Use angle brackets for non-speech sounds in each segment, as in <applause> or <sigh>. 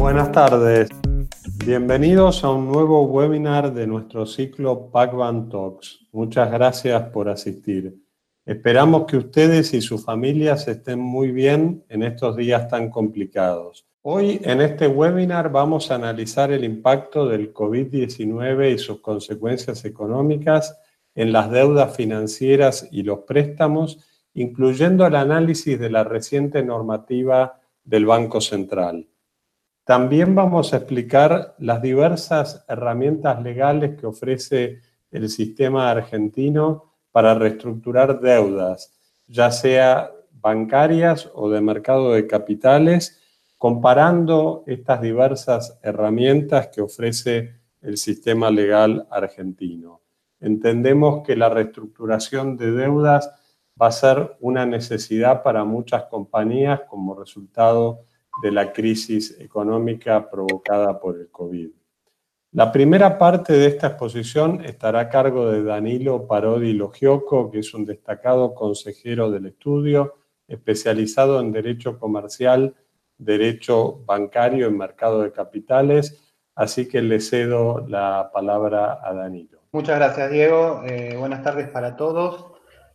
Buenas tardes. Bienvenidos a un nuevo webinar de nuestro ciclo Pacman Talks. Muchas gracias por asistir. Esperamos que ustedes y sus familias estén muy bien en estos días tan complicados. Hoy en este webinar vamos a analizar el impacto del COVID-19 y sus consecuencias económicas en las deudas financieras y los préstamos, incluyendo el análisis de la reciente normativa del Banco Central. También vamos a explicar las diversas herramientas legales que ofrece el sistema argentino para reestructurar deudas, ya sea bancarias o de mercado de capitales, comparando estas diversas herramientas que ofrece el sistema legal argentino. Entendemos que la reestructuración de deudas va a ser una necesidad para muchas compañías como resultado de la crisis económica provocada por el COVID. La primera parte de esta exposición estará a cargo de Danilo Parodi Logioco, que es un destacado consejero del estudio, especializado en Derecho Comercial, Derecho Bancario y Mercado de Capitales, así que le cedo la palabra a Danilo. Muchas gracias, Diego. Eh, buenas tardes para todos.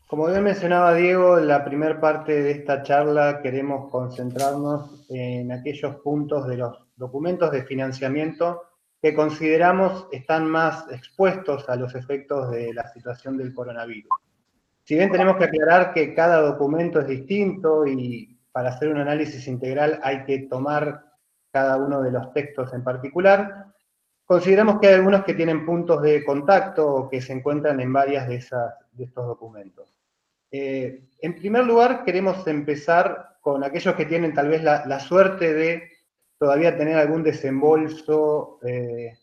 Como bien mencionaba Diego, en la primera parte de esta charla queremos concentrarnos en aquellos puntos de los documentos de financiamiento que consideramos están más expuestos a los efectos de la situación del coronavirus. Si bien tenemos que aclarar que cada documento es distinto y para hacer un análisis integral hay que tomar cada uno de los textos en particular, consideramos que hay algunos que tienen puntos de contacto o que se encuentran en varias de, esas, de estos documentos. Eh, en primer lugar, queremos empezar con aquellos que tienen tal vez la, suerte de todavía tener algún desembolso eh,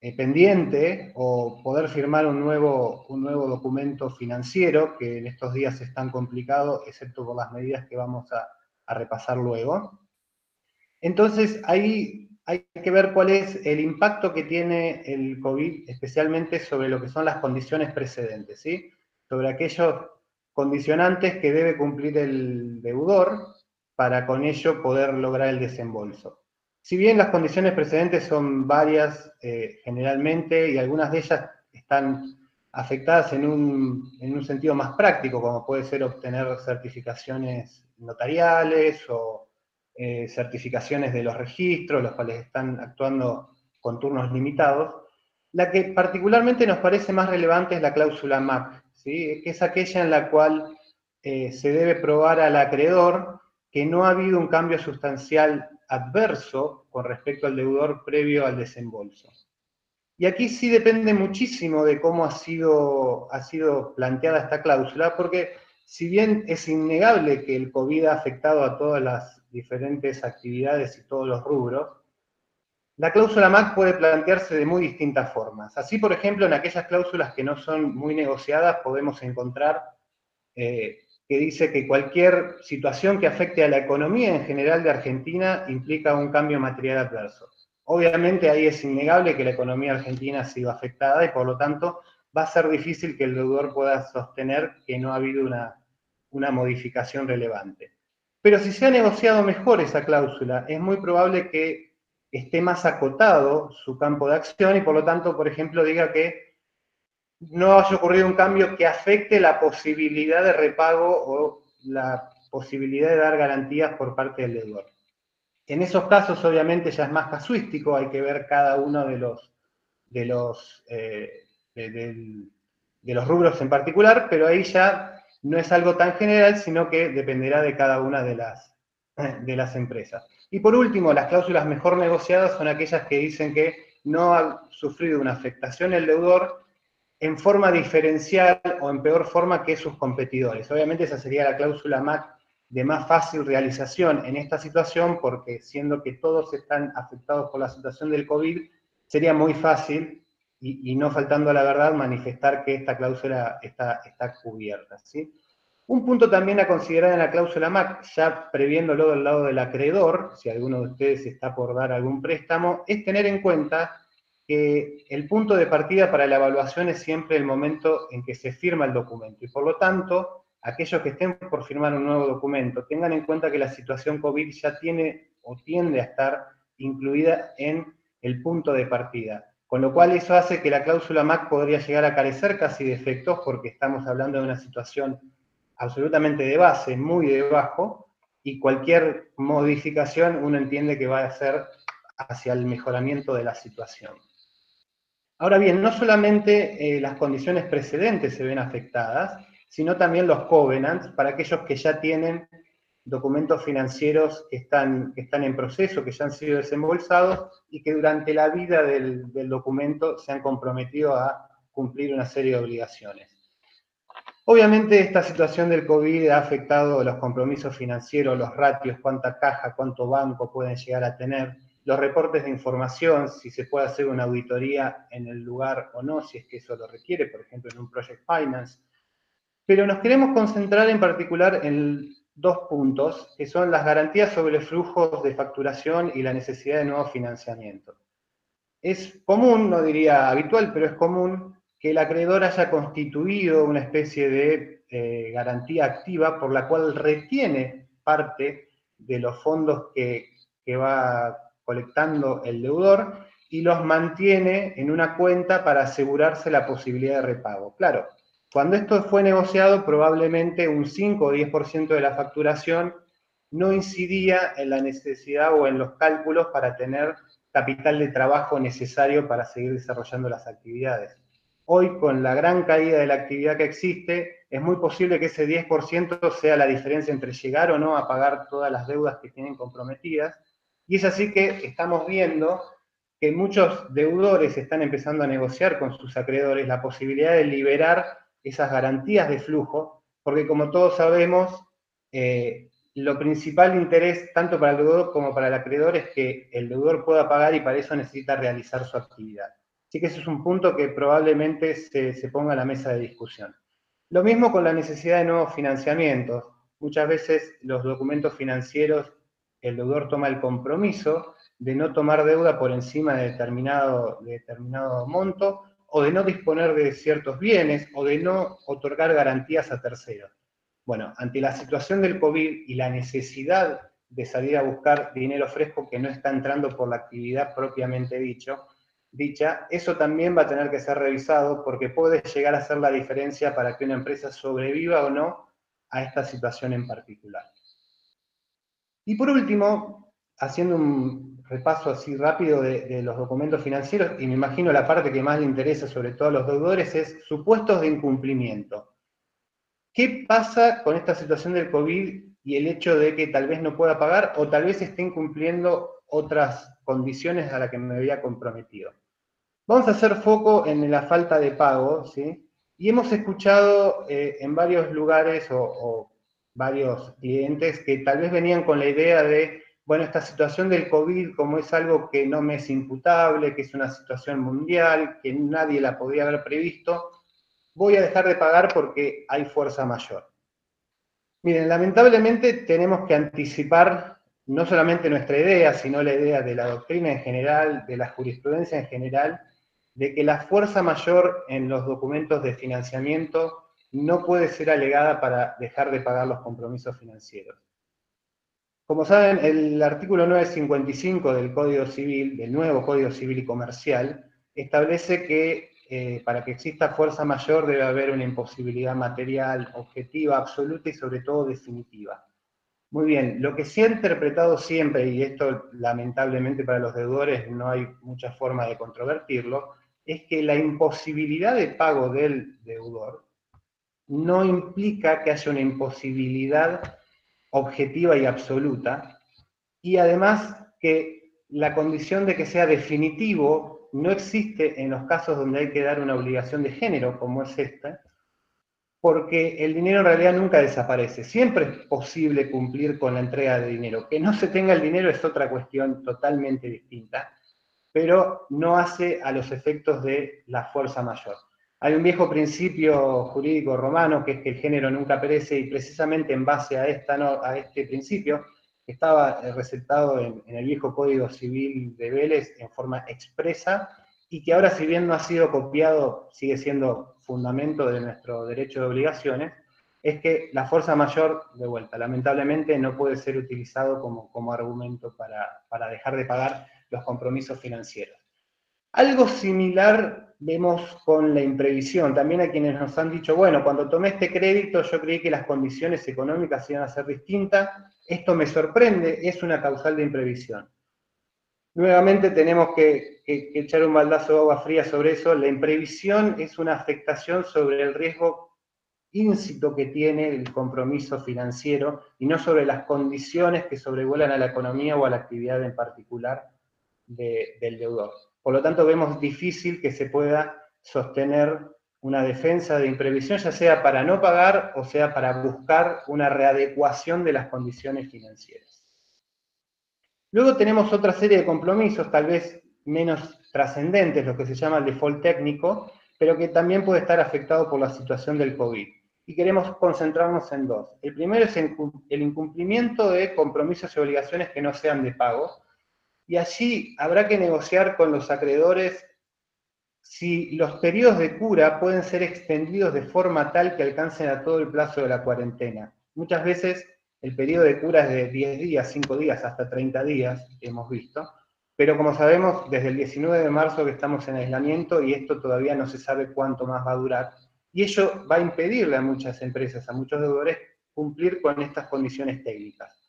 eh, pendiente o poder firmar un nuevo, un nuevo documento financiero, que en estos días es tan complicado, excepto por las medidas que vamos a, repasar luego. Entonces, ahí hay que ver cuál es el impacto que tiene el COVID, especialmente sobre lo que son las condiciones precedentes, ¿sí? sobre aquellos condicionantes que debe cumplir el deudor para con ello poder lograr el desembolso. Si bien las condiciones precedentes son varias eh, generalmente y algunas de ellas están afectadas en un, en un, sentido más práctico, como puede ser obtener certificaciones notariales o eh, certificaciones de los registros, los cuales están actuando con turnos limitados, la que particularmente nos parece más relevante es la cláusula MAC, que es aquella en la cual eh, se debe probar al acreedor que no ha habido un cambio sustancial adverso con respecto al deudor previo al desembolso. Y aquí sí depende muchísimo de cómo ha sido, ha sido planteada esta cláusula, porque si bien es innegable que el COVID ha afectado a todas las diferentes actividades y todos los rubros, la cláusula MAC puede plantearse de muy distintas formas. Así, por ejemplo, en aquellas cláusulas que no son muy negociadas podemos encontrar eh, que dice que cualquier situación que afecte a la economía en general de Argentina implica un cambio material adverso. Obviamente ahí es innegable que la economía argentina ha sido afectada y por lo tanto va a ser difícil que el deudor pueda sostener que no ha habido una, una modificación relevante. Pero si se ha negociado mejor esa cláusula, es muy probable que esté más acotado su campo de acción y por lo tanto, por ejemplo, diga que no haya ocurrido un cambio que afecte la posibilidad de repago o la posibilidad de dar garantías por parte del deudor. En esos casos, obviamente, ya es más casuístico, hay que ver cada uno de los, de los, eh, de, los rubros en particular, pero ahí ya no es algo tan general, sino que dependerá de cada una de las, de las empresas. Y por último, las cláusulas mejor negociadas son aquellas que dicen que no ha sufrido una afectación el deudor en forma diferencial o en peor forma que sus competidores. Obviamente esa sería la cláusula MAC de más fácil realización en esta situación, porque siendo que todos están afectados por la situación del COVID, sería muy fácil, y, no faltando a la verdad, manifestar que esta cláusula está, está cubierta. ¿sí? Un punto también a considerar en la cláusula MAC, ya previéndolo del lado del acreedor, si alguno de ustedes está por dar algún préstamo, es tener en cuenta que el punto de partida para la evaluación es siempre el momento en que se firma el documento. Y por lo tanto, aquellos que estén por firmar un nuevo documento, tengan en cuenta que la situación COVID ya tiene o tiende a estar incluida en el punto de partida. Con lo cual eso hace que la cláusula MAC podría llegar a carecer casi de efectos porque estamos hablando de una situación absolutamente de base, muy debajo, y cualquier modificación uno entiende que va a ser hacia el mejoramiento de la situación. Ahora bien, no solamente eh, las condiciones precedentes se ven afectadas, sino también los covenants para aquellos que ya tienen documentos financieros que están, que están en proceso, que ya han sido desembolsados y que durante la vida del, del documento se han comprometido a cumplir una serie de obligaciones. Obviamente esta situación del COVID ha afectado los compromisos financieros, los ratios, cuánta caja, cuánto banco pueden llegar a tener, los reportes de información, si se puede hacer una auditoría en el lugar o no, si es que eso lo requiere, por ejemplo en un Project Finance. Pero nos queremos concentrar en particular en dos puntos, que son las garantías sobre flujos de facturación y la necesidad de nuevo financiamiento. Es común, no diría habitual, pero es común que el acreedor haya constituido una especie de eh, garantía activa por la cual retiene parte de los fondos que, que va colectando el deudor y los mantiene en una cuenta para asegurarse la posibilidad de repago. Claro, cuando esto fue negociado, probablemente un 5 o 10% de la facturación no incidía en la necesidad o en los cálculos para tener capital de trabajo necesario para seguir desarrollando las actividades. Hoy, con la gran caída de la actividad que existe, es muy posible que ese 10% sea la diferencia entre llegar o no a pagar todas las deudas que tienen comprometidas. Y es así que estamos viendo que muchos deudores están empezando a negociar con sus acreedores la posibilidad de liberar esas garantías de flujo, porque como todos sabemos, eh, lo principal interés tanto para el deudor como para el acreedor es que el deudor pueda pagar y para eso necesita realizar su actividad. Así que ese es un punto que probablemente se, se ponga a la mesa de discusión. Lo mismo con la necesidad de nuevos financiamientos. Muchas veces los documentos financieros, el deudor toma el compromiso de no tomar deuda por encima de determinado, de determinado monto o de no disponer de ciertos bienes o de no otorgar garantías a terceros. Bueno, ante la situación del COVID y la necesidad de salir a buscar dinero fresco que no está entrando por la actividad propiamente dicho, dicha, eso también va a tener que ser revisado porque puede llegar a ser la diferencia para que una empresa sobreviva o no a esta situación en particular. Y por último, haciendo un repaso así rápido de, los documentos financieros, y me imagino la parte que más le interesa sobre todo a los deudores es supuestos de incumplimiento. ¿Qué pasa con esta situación del COVID y el hecho de que tal vez no pueda pagar o tal vez esté incumpliendo otras condiciones a las que me había comprometido? Vamos a hacer foco en la falta de pago, ¿sí? Y hemos escuchado eh, en varios lugares o varios clientes que tal vez venían con la idea de bueno, esta situación del COVID, como es algo que no me es imputable, que es una situación mundial, que nadie la podía haber previsto, voy a dejar de pagar porque hay fuerza mayor. Miren, lamentablemente tenemos que anticipar no solamente nuestra idea, sino la idea de la doctrina en general, de la jurisprudencia en general, de que la fuerza mayor en los documentos de financiamiento no puede ser alegada para dejar de pagar los compromisos financieros. Como saben, el artículo 955 del Código Civil, del nuevo Código Civil y Comercial, establece que eh, para que exista fuerza mayor debe haber una imposibilidad material, objetiva, absoluta y sobre todo definitiva. Muy bien, lo que se ha interpretado siempre, y esto lamentablemente para los deudores no hay mucha forma de controvertirlo, es que la imposibilidad de pago del deudor no implica que haya una imposibilidad objetiva y absoluta, y además que la condición de que sea definitivo no existe en los casos donde hay que dar una obligación de género, como es esta, porque el dinero en realidad nunca desaparece. Siempre es posible cumplir con la entrega de dinero. Que no se tenga el dinero es otra cuestión totalmente distinta, pero no hace a los efectos de la fuerza mayor. Hay un viejo principio jurídico romano que es que el género nunca perece y precisamente en base a, esta, a este principio estaba eh, recetado en, el viejo Código Civil de Vélez en forma expresa y que ahora si bien no ha sido copiado, sigue siendo fundamento de nuestro derecho de obligaciones, es que la fuerza mayor, de vuelta, lamentablemente no puede ser utilizado como, como argumento para, para dejar de pagar los compromisos financieros. Algo similar vemos con la imprevisión. También a quienes nos han dicho, bueno, cuando tomé este crédito yo creí que las condiciones económicas iban a ser distintas, esto me sorprende, es una causal de imprevisión. Nuevamente tenemos que, echar un baldazo de agua fría sobre eso. La imprevisión es una afectación sobre el riesgo íncito que tiene el compromiso financiero y no sobre las condiciones que sobrevuelan a la economía o a la actividad en particular del deudor. Por lo tanto, vemos difícil que se pueda sostener una defensa de imprevisión, ya sea para no pagar o sea para buscar una readecuación de las condiciones financieras. Luego tenemos otra serie de compromisos, tal vez menos trascendentes, lo que se llama el default técnico, pero que también puede estar afectado por la situación del COVID. Y queremos concentrarnos en dos. El primero es el incumplimiento de compromisos y obligaciones que no sean de pago, y allí habrá que negociar con los acreedores si los periodos de cura pueden ser extendidos de forma tal que alcancen a todo el plazo de la cuarentena. Muchas veces el periodo de cura es de 10 días, 5 días, hasta 30 días, hemos visto, pero como sabemos, desde el 19 de marzo que estamos en aislamiento y esto todavía no se sabe cuánto más va a durar, y ello va a impedirle a muchas empresas, a muchos deudores, cumplir con estas condiciones técnicas.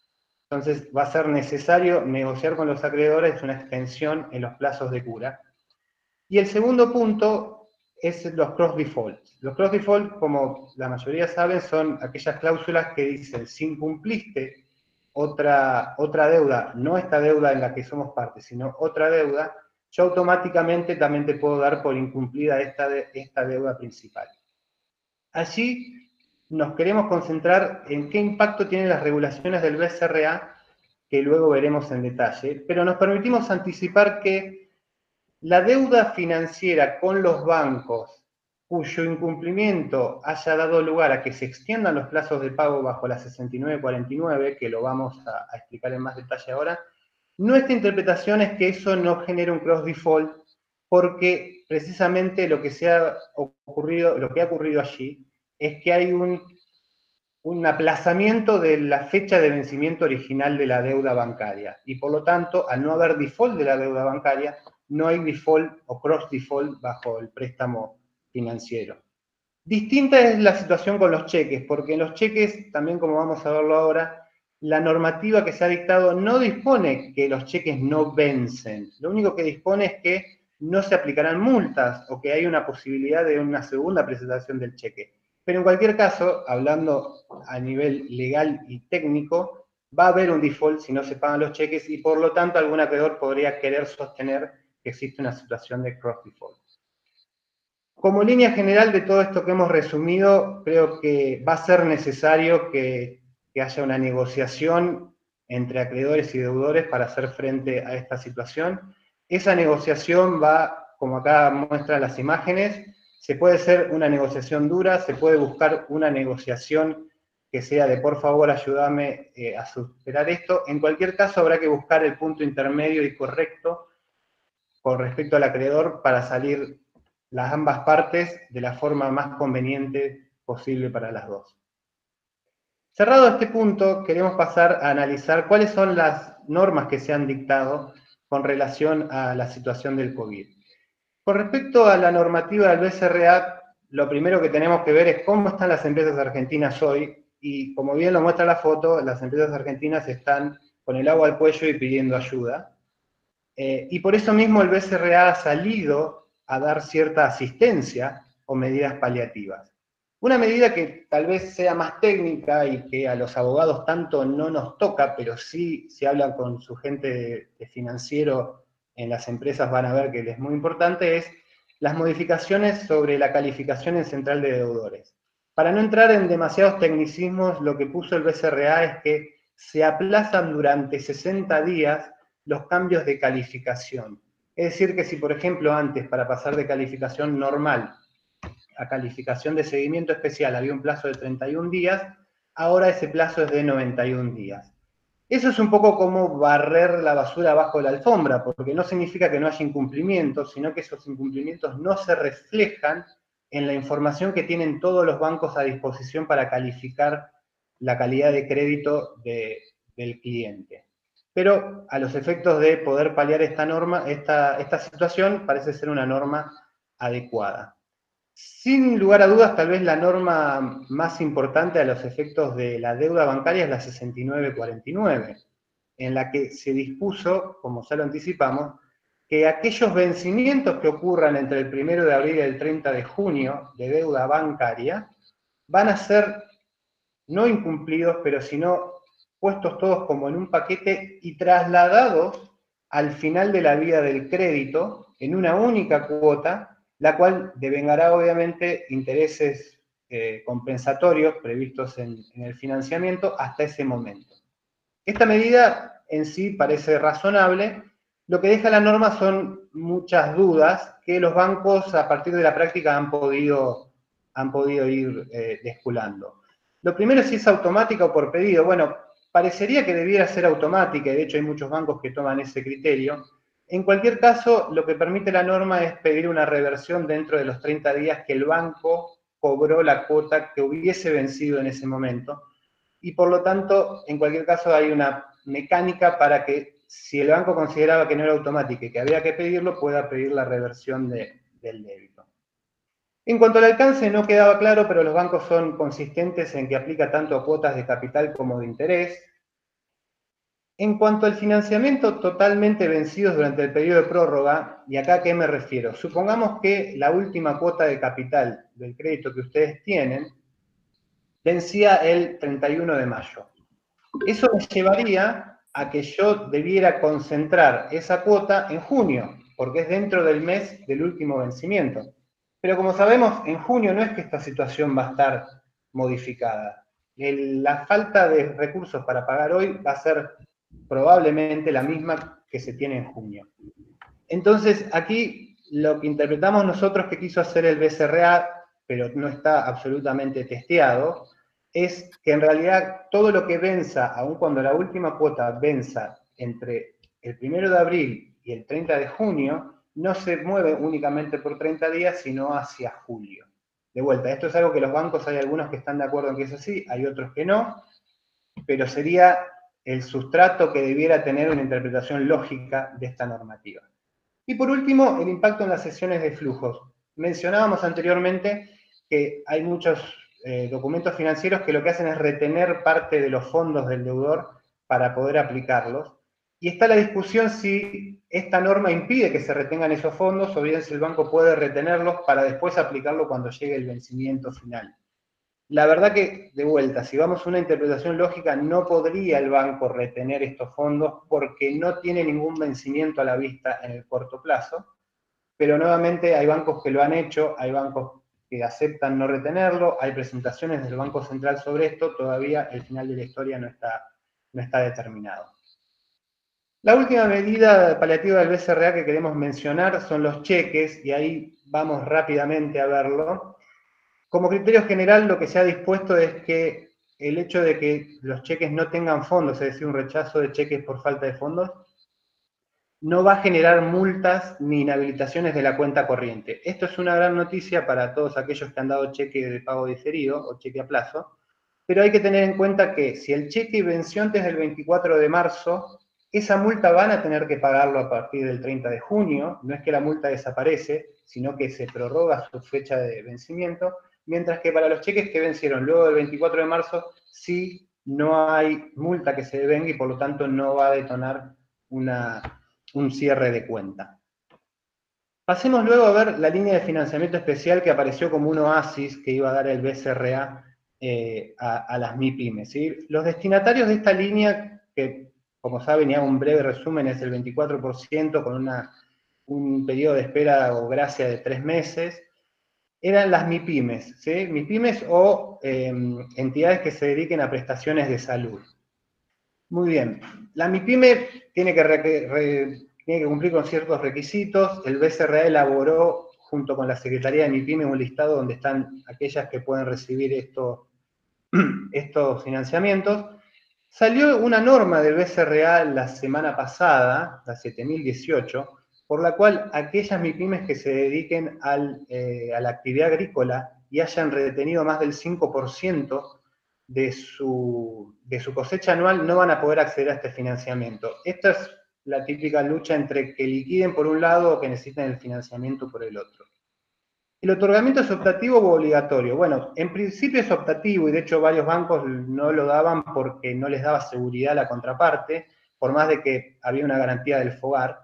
Entonces va a ser necesario negociar con los acreedores una extensión en los plazos de cura. Y el segundo punto es los cross defaults. Los cross defaults, como la mayoría saben, son aquellas cláusulas que dicen, si incumpliste otra, otra deuda, no esta deuda en la que somos parte, sino otra deuda, yo automáticamente también te puedo dar por incumplida esta, esta deuda principal. Allí nos queremos concentrar en qué impacto tienen las regulaciones del BCRA, que luego veremos en detalle, pero nos permitimos anticipar que la deuda financiera con los bancos cuyo incumplimiento haya dado lugar a que se extiendan los plazos de pago bajo la 6949, que lo vamos a, explicar en más detalle ahora, nuestra interpretación es que eso no genera un cross default porque precisamente lo que se ha ocurrido, lo que ha ocurrido allí es que hay un aplazamiento de la fecha de vencimiento original de la deuda bancaria. Y por lo tanto, al no haber default de la deuda bancaria, no hay default o cross default bajo el préstamo financiero. Distinta es la situación con los cheques, porque en los cheques, también como vamos a verlo ahora, la normativa que se ha dictado no dispone que los cheques no vencen. Lo único que dispone es que no se aplicarán multas o que hay una posibilidad de una segunda presentación del cheque. Pero en cualquier caso, hablando a nivel legal y técnico, va a haber un default si no se pagan los cheques y por lo tanto algún acreedor podría querer sostener que existe una situación de cross default. Como línea general de todo esto que hemos resumido, creo que va a ser necesario que, que haya una negociación entre acreedores y deudores para hacer frente a esta situación. Esa negociación va, como acá muestran las imágenes, se puede hacer una negociación dura, se puede buscar una negociación que sea de por favor ayúdame eh, a superar esto. En cualquier caso habrá que buscar el punto intermedio y correcto con respecto al acreedor para salir las ambas partes de la forma más conveniente posible para las dos. Cerrado este punto, queremos pasar a analizar cuáles son las normas que se han dictado con relación a la situación del COVID. Con respecto a la normativa del BCRA, lo primero que tenemos que ver es cómo están las empresas argentinas hoy, y como bien lo muestra la foto, las empresas argentinas están con el agua al cuello y pidiendo ayuda. Eh, y por eso mismo el BCRA ha salido a dar cierta asistencia o medidas paliativas. Una medida que tal vez sea más técnica y que a los abogados tanto no nos toca, pero sí se habla con su gente de financiero en las empresas van a ver que es muy importante, es las modificaciones sobre la calificación en central de deudores. Para no entrar en demasiados tecnicismos, lo que puso el BCRA es que se aplazan durante 60 días los cambios de calificación. Es decir, que si por ejemplo antes para pasar de calificación normal a calificación de seguimiento especial había un plazo de 31 días, ahora ese plazo es de 91 días. Eso es un poco como barrer la basura bajo la alfombra, porque no significa que no haya incumplimientos, sino que esos incumplimientos no se reflejan en la información que tienen todos los bancos a disposición para calificar la calidad de crédito del cliente. Pero a los efectos de poder paliar esta norma, esta, situación parece ser una norma adecuada. Sin lugar a dudas, tal vez la norma más importante a los efectos de la deuda bancaria es la 6949, en la que se dispuso, como ya lo anticipamos, que aquellos vencimientos que ocurran entre el 1 de abril y el 30 de junio de deuda bancaria van a ser no incumplidos, pero sino puestos todos como en un paquete y trasladados al final de la vida del crédito en una única cuota, la cual devengará obviamente intereses eh, compensatorios previstos en, el financiamiento hasta ese momento. Esta medida en sí parece razonable, lo que deja la norma son muchas dudas que los bancos a partir de la práctica han podido, han podido ir eh, desculando. Lo primero es si es automática o por pedido. Bueno, parecería que debiera ser automática, y de hecho hay muchos bancos que toman ese criterio. En cualquier caso, lo que permite la norma es pedir una reversión dentro de los 30 días que el banco cobró la cuota que hubiese vencido en ese momento. Y por lo tanto, en cualquier caso, hay una mecánica para que si el banco consideraba que no era automático y que había que pedirlo, pueda pedir la reversión del débito. En cuanto al alcance, no quedaba claro, pero los bancos son consistentes en que aplica tanto a cuotas de capital como de interés. En cuanto al financiamiento totalmente vencidos durante el periodo de prórroga, y acá a qué me refiero, supongamos que la última cuota de capital del crédito que ustedes tienen vencía el 31 de mayo. Eso me llevaría a que yo debiera concentrar esa cuota en junio, porque es dentro del mes del último vencimiento. Pero como sabemos, en junio no es que esta situación va a estar modificada. la falta de recursos para pagar hoy va a ser probablemente la misma que se tiene en junio. Entonces, aquí lo que interpretamos nosotros que quiso hacer el BCRA, pero no está absolutamente testeado, es que en realidad todo lo que venza, aun cuando la última cuota venza entre el 1 de abril y el 30 de junio, no se mueve únicamente por 30 días, sino hacia julio. De vuelta, esto es algo que los bancos hay algunos que están de acuerdo en que es así, hay otros que no, pero sería el sustrato que debiera tener una interpretación lógica de esta normativa. Y por último, el impacto en las sesiones de flujos. Mencionábamos anteriormente que hay muchos eh, documentos financieros que lo que hacen es retener parte de los fondos del deudor para poder aplicarlos. Y está la discusión si esta norma impide que se retengan esos fondos o bien si el banco puede retenerlos para después aplicarlo cuando llegue el vencimiento final. La verdad que, de vuelta, si vamos a una interpretación lógica, no podría el banco retener estos fondos porque no tiene ningún vencimiento a la vista en el corto plazo, pero nuevamente hay bancos que lo han hecho, hay bancos que aceptan no retenerlo, hay presentaciones del Banco Central sobre esto, todavía el final de la historia no está, no está determinado. La última medida paliativa del BCRA que queremos mencionar son los cheques, y ahí vamos rápidamente a verlo. Como criterio general, lo que se ha dispuesto es que el hecho de que los cheques no tengan fondos, es decir, un rechazo de cheques por falta de fondos, no va a generar multas ni inhabilitaciones de la cuenta corriente. Esto es una gran noticia para todos aquellos que han dado cheque de pago diferido o cheque a plazo, pero hay que tener en cuenta que si el cheque venció antes del 24 de marzo, esa multa van a tener que pagarlo a partir del 30 de junio, no es que la multa desaparece, sino que se prorroga su fecha de vencimiento, mientras que para los cheques que vencieron luego del 24 de marzo, sí no hay multa que se devenga y por lo tanto no va a detonar una, un cierre de cuenta. Pasemos luego a ver la línea de financiamiento especial que apareció como un oasis que iba a dar el BCRA eh, a, las MIPIMES. Los destinatarios de esta línea, que como saben, y hago un breve resumen, es el 24% con un periodo de espera o gracia de tres meses, eran las MIPIMES, ¿sí? MIPIMES o em, entidades que se dediquen a prestaciones de salud. Muy bien. La MIPYME tiene que, cumplir con ciertos requisitos. El BCRA elaboró, junto con la Secretaría de MIPYME, un listado donde están aquellas que pueden recibir estos, <clears throat> estos financiamientos. Salió una norma del BCRA la semana pasada, la 7018, por la cual aquellas MIPIMES que se dediquen eh, a la actividad agrícola y hayan retenido más del 5% de su, de su cosecha anual no van a poder acceder a este financiamiento. Esta es la típica lucha entre que liquiden por un lado o que necesiten el financiamiento por el otro. ¿El otorgamiento es optativo o obligatorio? Bueno, en principio es optativo y de hecho varios bancos no lo daban porque no les daba seguridad a la contraparte, por más de que había una garantía del FOGAR.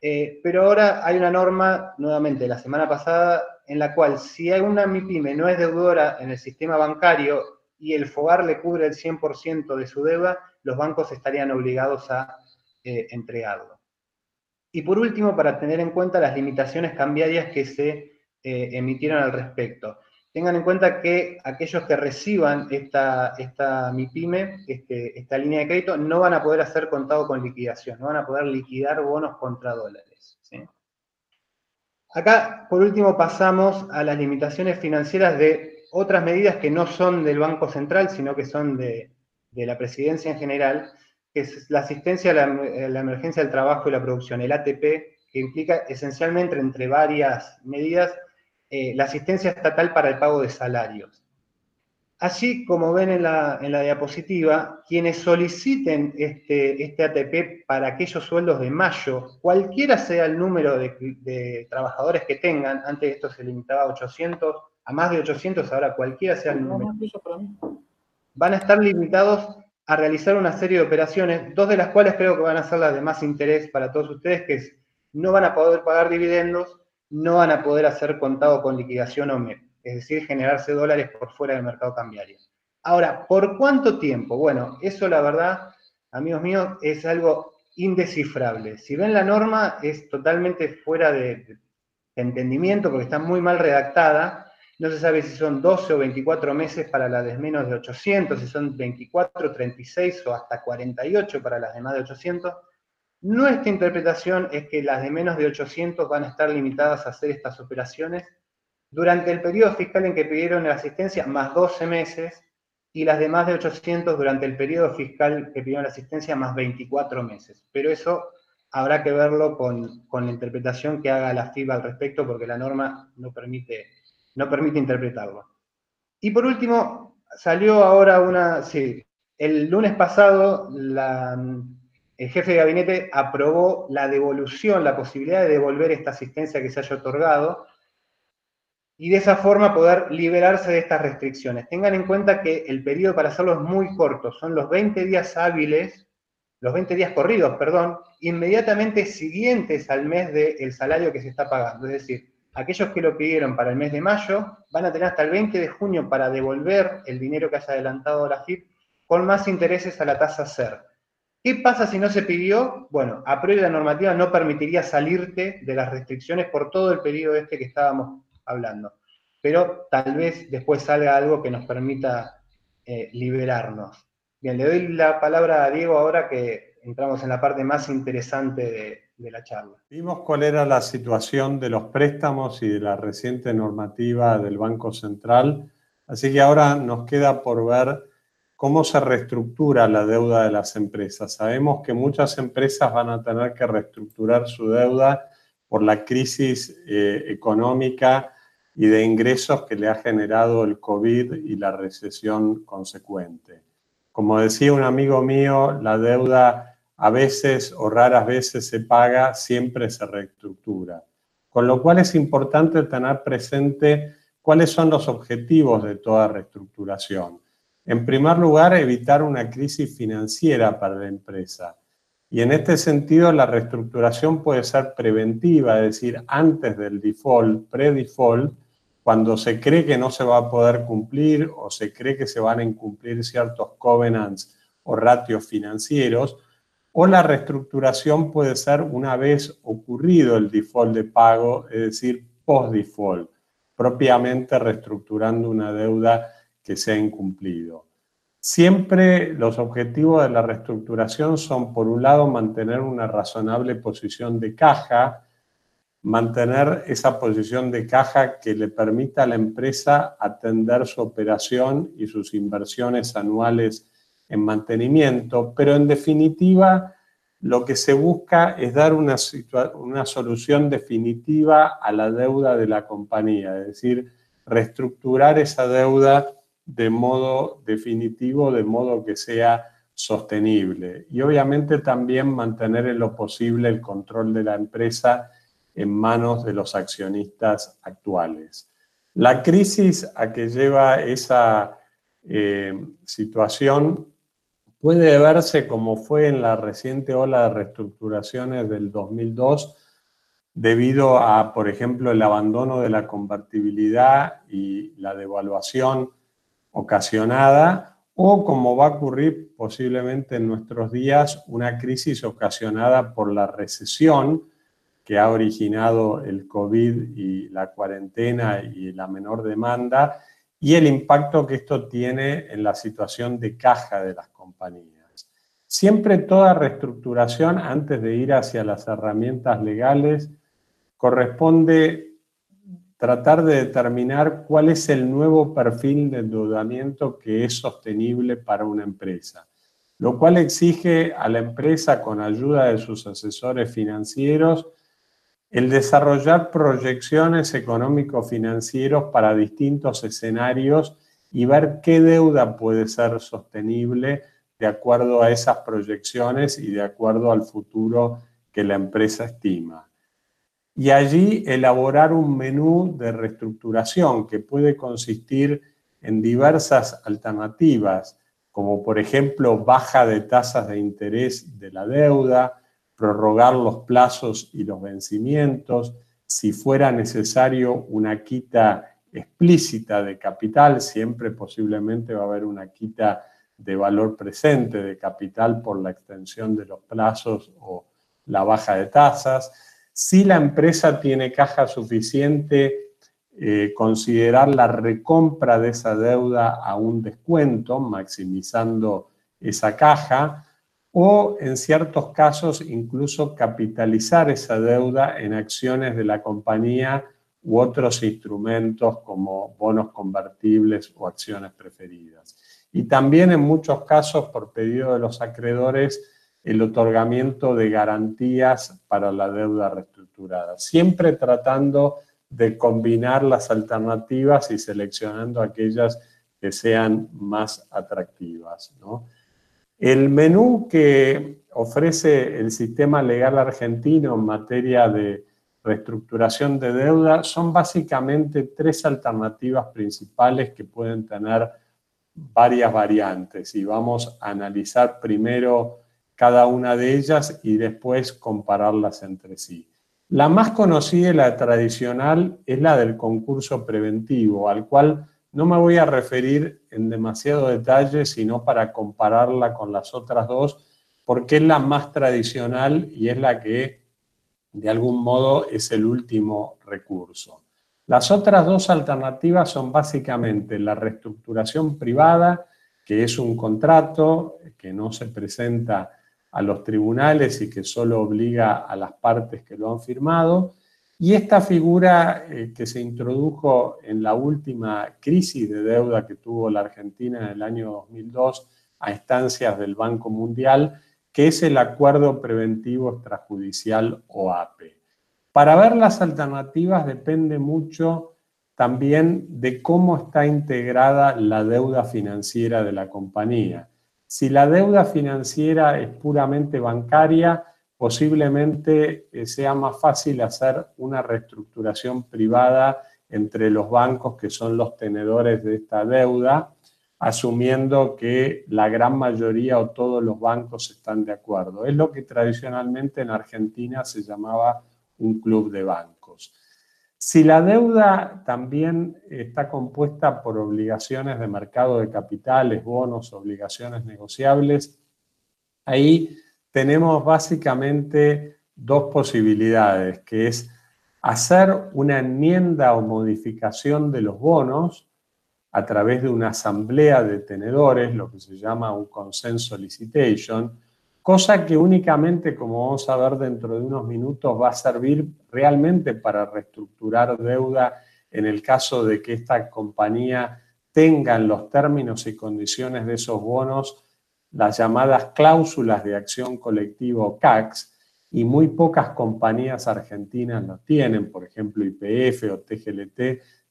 Eh, pero ahora hay una norma, nuevamente, la semana pasada, en la cual si una MIPYME no es deudora en el sistema bancario y el FOGAR le cubre el 100% de su deuda, los bancos estarían obligados a eh, entregarlo. Y por último, para tener en cuenta las limitaciones cambiarias que se eh, emitieron al respecto. Tengan en cuenta que aquellos que reciban esta, esta MIPYME, este, esta línea de crédito, no van a poder hacer contado con liquidación, no van a poder liquidar bonos contra dólares. Acá, por último, pasamos a las limitaciones financieras de otras medidas que no son del Banco Central, sino que son de, de la presidencia en general, que es la asistencia a la, emergencia del trabajo y la producción, el ATP, que implica esencialmente, entre varias medidas, eh, la asistencia estatal para el pago de salarios. Así como ven en la, diapositiva, quienes soliciten este, este, ATP para aquellos sueldos de mayo, cualquiera sea el número de, trabajadores que tengan, antes esto se limitaba a 800, a más de 800, ahora cualquiera sea el número, van a estar limitados a realizar una serie de operaciones, dos de las cuales creo que van a ser las de más interés para todos ustedes, que es, no van a poder pagar dividendos, no van a poder hacer contado con liquidación o MEP, es decir, generarse dólares por fuera del mercado cambiario. Ahora, ¿por cuánto tiempo? Bueno, eso la verdad, amigos míos, es algo indescifrable. Si ven la norma, es totalmente fuera de entendimiento porque está muy mal redactada, no se sabe si son 12 o 24 meses para las de menos de 800, si son 24, 36 o hasta 48 para las de más de 800. Nuestra interpretación es que las de menos de 800 van a estar limitadas a hacer estas operaciones durante el periodo fiscal en que pidieron la asistencia, más 12 meses, y las de más de 800 durante el periodo fiscal que pidieron la asistencia, más 24 meses. Pero eso habrá que verlo con, con la interpretación que haga la FIBA al respecto, porque la norma no permite no permite interpretarlo. Y por último, salió ahora una, sí, el lunes pasado el jefe de gabinete aprobó la devolución, la posibilidad de devolver esta asistencia que se haya otorgado y de esa forma poder liberarse de estas restricciones. Tengan en cuenta que el periodo para hacerlo es muy corto, son los 20 días hábiles, los 20 días corridos, perdón, inmediatamente siguientes al mes del salario que se está pagando. Es decir, aquellos que lo pidieron para el mes de mayo van a tener hasta el 20 de junio para devolver el dinero que haya adelantado la FIP con más intereses a la tasa SER. ¿Qué pasa si no se pidió? Bueno, a priori la normativa no permitiría salirte de las restricciones por todo el periodo este que estábamos hablando. Pero tal vez después salga algo que nos permita eh, liberarnos. Bien, le doy la palabra a Diego ahora que entramos en la parte más interesante de, de la charla. Vimos cuál era la situación de los préstamos y de la reciente normativa del Banco Central, así que ahora nos queda por ver cómo se reestructura la deuda de las empresas. Sabemos que muchas empresas van a tener que reestructurar su deuda por la crisis eh, económica y de ingresos que le ha generado el COVID y la recesión consecuente. Como decía un amigo mío, la deuda a veces o raras veces se paga, siempre se reestructura. Con lo cual es importante tener presente cuáles son los objetivos de toda reestructuración. En primer lugar, evitar una crisis financiera para la empresa. Y en este sentido, la reestructuración puede ser preventiva, es decir, antes del default, pre-default, cuando se cree que no se va a poder cumplir o se cree que se van a incumplir ciertos covenants o ratios financieros, o la reestructuración puede ser una vez ocurrido el default de pago, es decir, post-default, propiamente reestructurando una deuda que se ha incumplido. Siempre los objetivos de la reestructuración son, por un lado, mantener una razonable posición de caja, mantener esa posición de caja que le permita a la empresa atender su operación y sus inversiones anuales en mantenimiento, pero en definitiva lo que se busca es dar una, una solución definitiva a la deuda de la compañía, es decir, reestructurar esa deuda de modo definitivo, de modo que sea sostenible. Y obviamente también mantener en lo posible el control de la empresa en manos de los accionistas actuales. La crisis a que lleva esa eh, situación puede verse como fue en la reciente ola de reestructuraciones del 2002 debido a, por ejemplo, el abandono de la convertibilidad y la devaluación ocasionada, o como va a ocurrir posiblemente en nuestros días, una crisis ocasionada por la recesión que ha originado el COVID y la cuarentena y la menor demanda, y el impacto que esto tiene en la situación de caja de las compañías. Siempre toda reestructuración, antes de ir hacia las herramientas legales, corresponde tratar de determinar cuál es el nuevo perfil de endeudamiento que es sostenible para una empresa, lo cual exige a la empresa, con ayuda de sus asesores financieros, el desarrollar proyecciones económico-financieros para distintos escenarios y ver qué deuda puede ser sostenible de acuerdo a esas proyecciones y de acuerdo al futuro que la empresa estima. Y allí elaborar un menú de reestructuración que puede consistir en diversas alternativas, como por ejemplo baja de tasas de interés de la deuda, prorrogar los plazos y los vencimientos, si fuera necesario una quita explícita de capital, siempre posiblemente va a haber una quita de valor presente de capital por la extensión de los plazos o la baja de tasas. Si la empresa tiene caja suficiente, eh, considerar la recompra de esa deuda a un descuento, maximizando esa caja o en ciertos casos incluso capitalizar esa deuda en acciones de la compañía u otros instrumentos como bonos convertibles o acciones preferidas. Y también en muchos casos, por pedido de los acreedores, el otorgamiento de garantías para la deuda reestructurada, siempre tratando de combinar las alternativas y seleccionando aquellas que sean más atractivas. El menú que ofrece el sistema legal argentino en materia de reestructuración de deuda son básicamente tres alternativas principales que pueden tener varias variantes y vamos a analizar primero cada una de ellas y después compararlas entre sí. La más conocida y la tradicional es la del concurso preventivo, al cual no me voy a referir en demasiado detalle, sino para compararla con las otras dos, porque es la más tradicional y es la que de algún modo es el último recurso. Las otras dos alternativas son básicamente la reestructuración privada, que es un contrato que no se presenta a los tribunales y que solo obliga a las partes que lo han firmado, y esta figura eh, que se introdujo en la última crisis de deuda que tuvo la Argentina en el año 2002 a instancias del Banco Mundial, que es el Acuerdo Preventivo Extrajudicial OAPE. Para ver las alternativas depende mucho también de cómo está integrada la deuda financiera de la compañía. Si la deuda financiera es puramente bancaria, posiblemente eh, sea más fácil hacer una reestructuración privada entre los bancos que son los tenedores de esta deuda, asumiendo que la gran mayoría o todos los bancos están de acuerdo. Es lo que tradicionalmente en Argentina se llamaba un club de bancos. Si la deuda también está compuesta por obligaciones de mercado de capitales, bonos, obligaciones negociables, ahí tenemos básicamente dos posibilidades, que es hacer una enmienda o modificación de los bonos a través de una asamblea de tenedores, lo que se llama un consenso licitation, cosa que únicamente, como vamos a ver dentro de unos minutos, va a servir realmente para reestructurar deuda en el caso de que esta compañía tenga en los términos y condiciones de esos bonos las llamadas cláusulas de acción colectivo CACs, y muy pocas compañías argentinas lo tienen, por ejemplo IPF o TGLT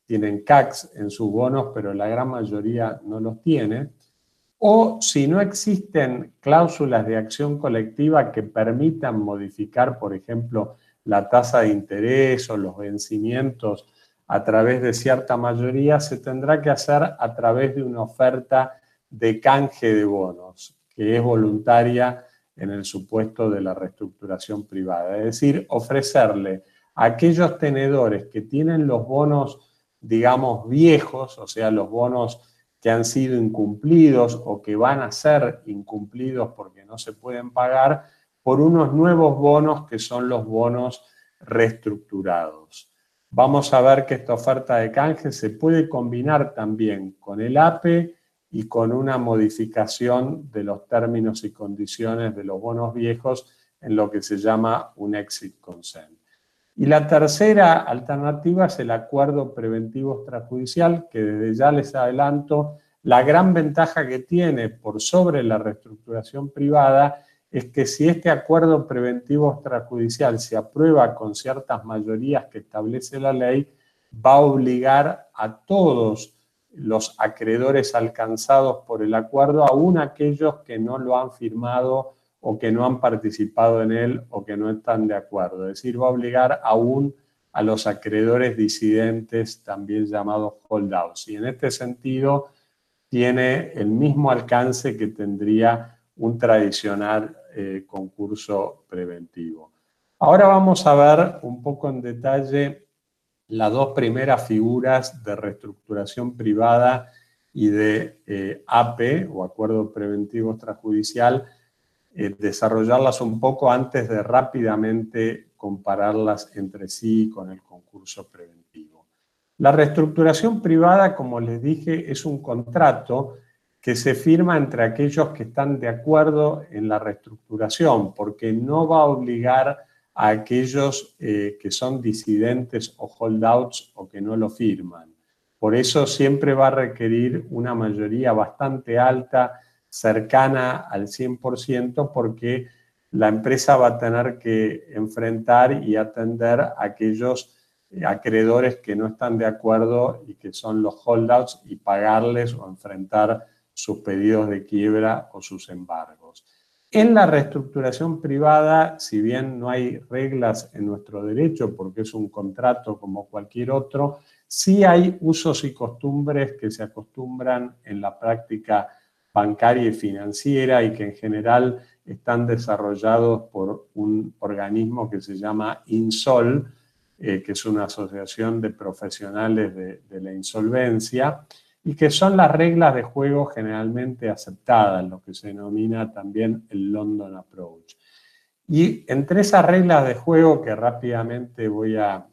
tienen CACs en sus bonos, pero la gran mayoría no los tiene. O si no existen cláusulas de acción colectiva que permitan modificar, por ejemplo, la tasa de interés o los vencimientos a través de cierta mayoría, se tendrá que hacer a través de una oferta de canje de bonos, que es voluntaria en el supuesto de la reestructuración privada. Es decir, ofrecerle a aquellos tenedores que tienen los bonos, digamos, viejos, o sea, los bonos que han sido incumplidos o que van a ser incumplidos porque no se pueden pagar, por unos nuevos bonos que son los bonos reestructurados. Vamos a ver que esta oferta de canje se puede combinar también con el APE y con una modificación de los términos y condiciones de los bonos viejos en lo que se llama un exit consent. Y la tercera alternativa es el acuerdo preventivo extrajudicial, que desde ya les adelanto, la gran ventaja que tiene por sobre la reestructuración privada es que si este acuerdo preventivo extrajudicial se aprueba con ciertas mayorías que establece la ley, va a obligar a todos los acreedores alcanzados por el acuerdo, aún aquellos que no lo han firmado o que no han participado en él o que no están de acuerdo. Es decir, va a obligar aún a los acreedores disidentes, también llamados holdouts. Y en este sentido, tiene el mismo alcance que tendría un tradicional eh, concurso preventivo. Ahora vamos a ver un poco en detalle las dos primeras figuras de reestructuración privada y de eh, AP o acuerdo preventivo extrajudicial, eh, desarrollarlas un poco antes de rápidamente compararlas entre sí con el concurso preventivo. La reestructuración privada, como les dije, es un contrato que se firma entre aquellos que están de acuerdo en la reestructuración, porque no va a obligar a aquellos eh, que son disidentes o holdouts o que no lo firman. Por eso siempre va a requerir una mayoría bastante alta, cercana al 100%, porque la empresa va a tener que enfrentar y atender a aquellos eh, acreedores que no están de acuerdo y que son los holdouts y pagarles o enfrentar sus pedidos de quiebra o sus embargos. En la reestructuración privada, si bien no hay reglas en nuestro derecho, porque es un contrato como cualquier otro, sí hay usos y costumbres que se acostumbran en la práctica bancaria y financiera y que en general están desarrollados por un organismo que se llama INSOL, eh, que es una asociación de profesionales de la insolvencia, y que son las reglas de juego generalmente aceptadas, lo que se denomina también el London Approach. Y entre esas reglas de juego que rápidamente voy a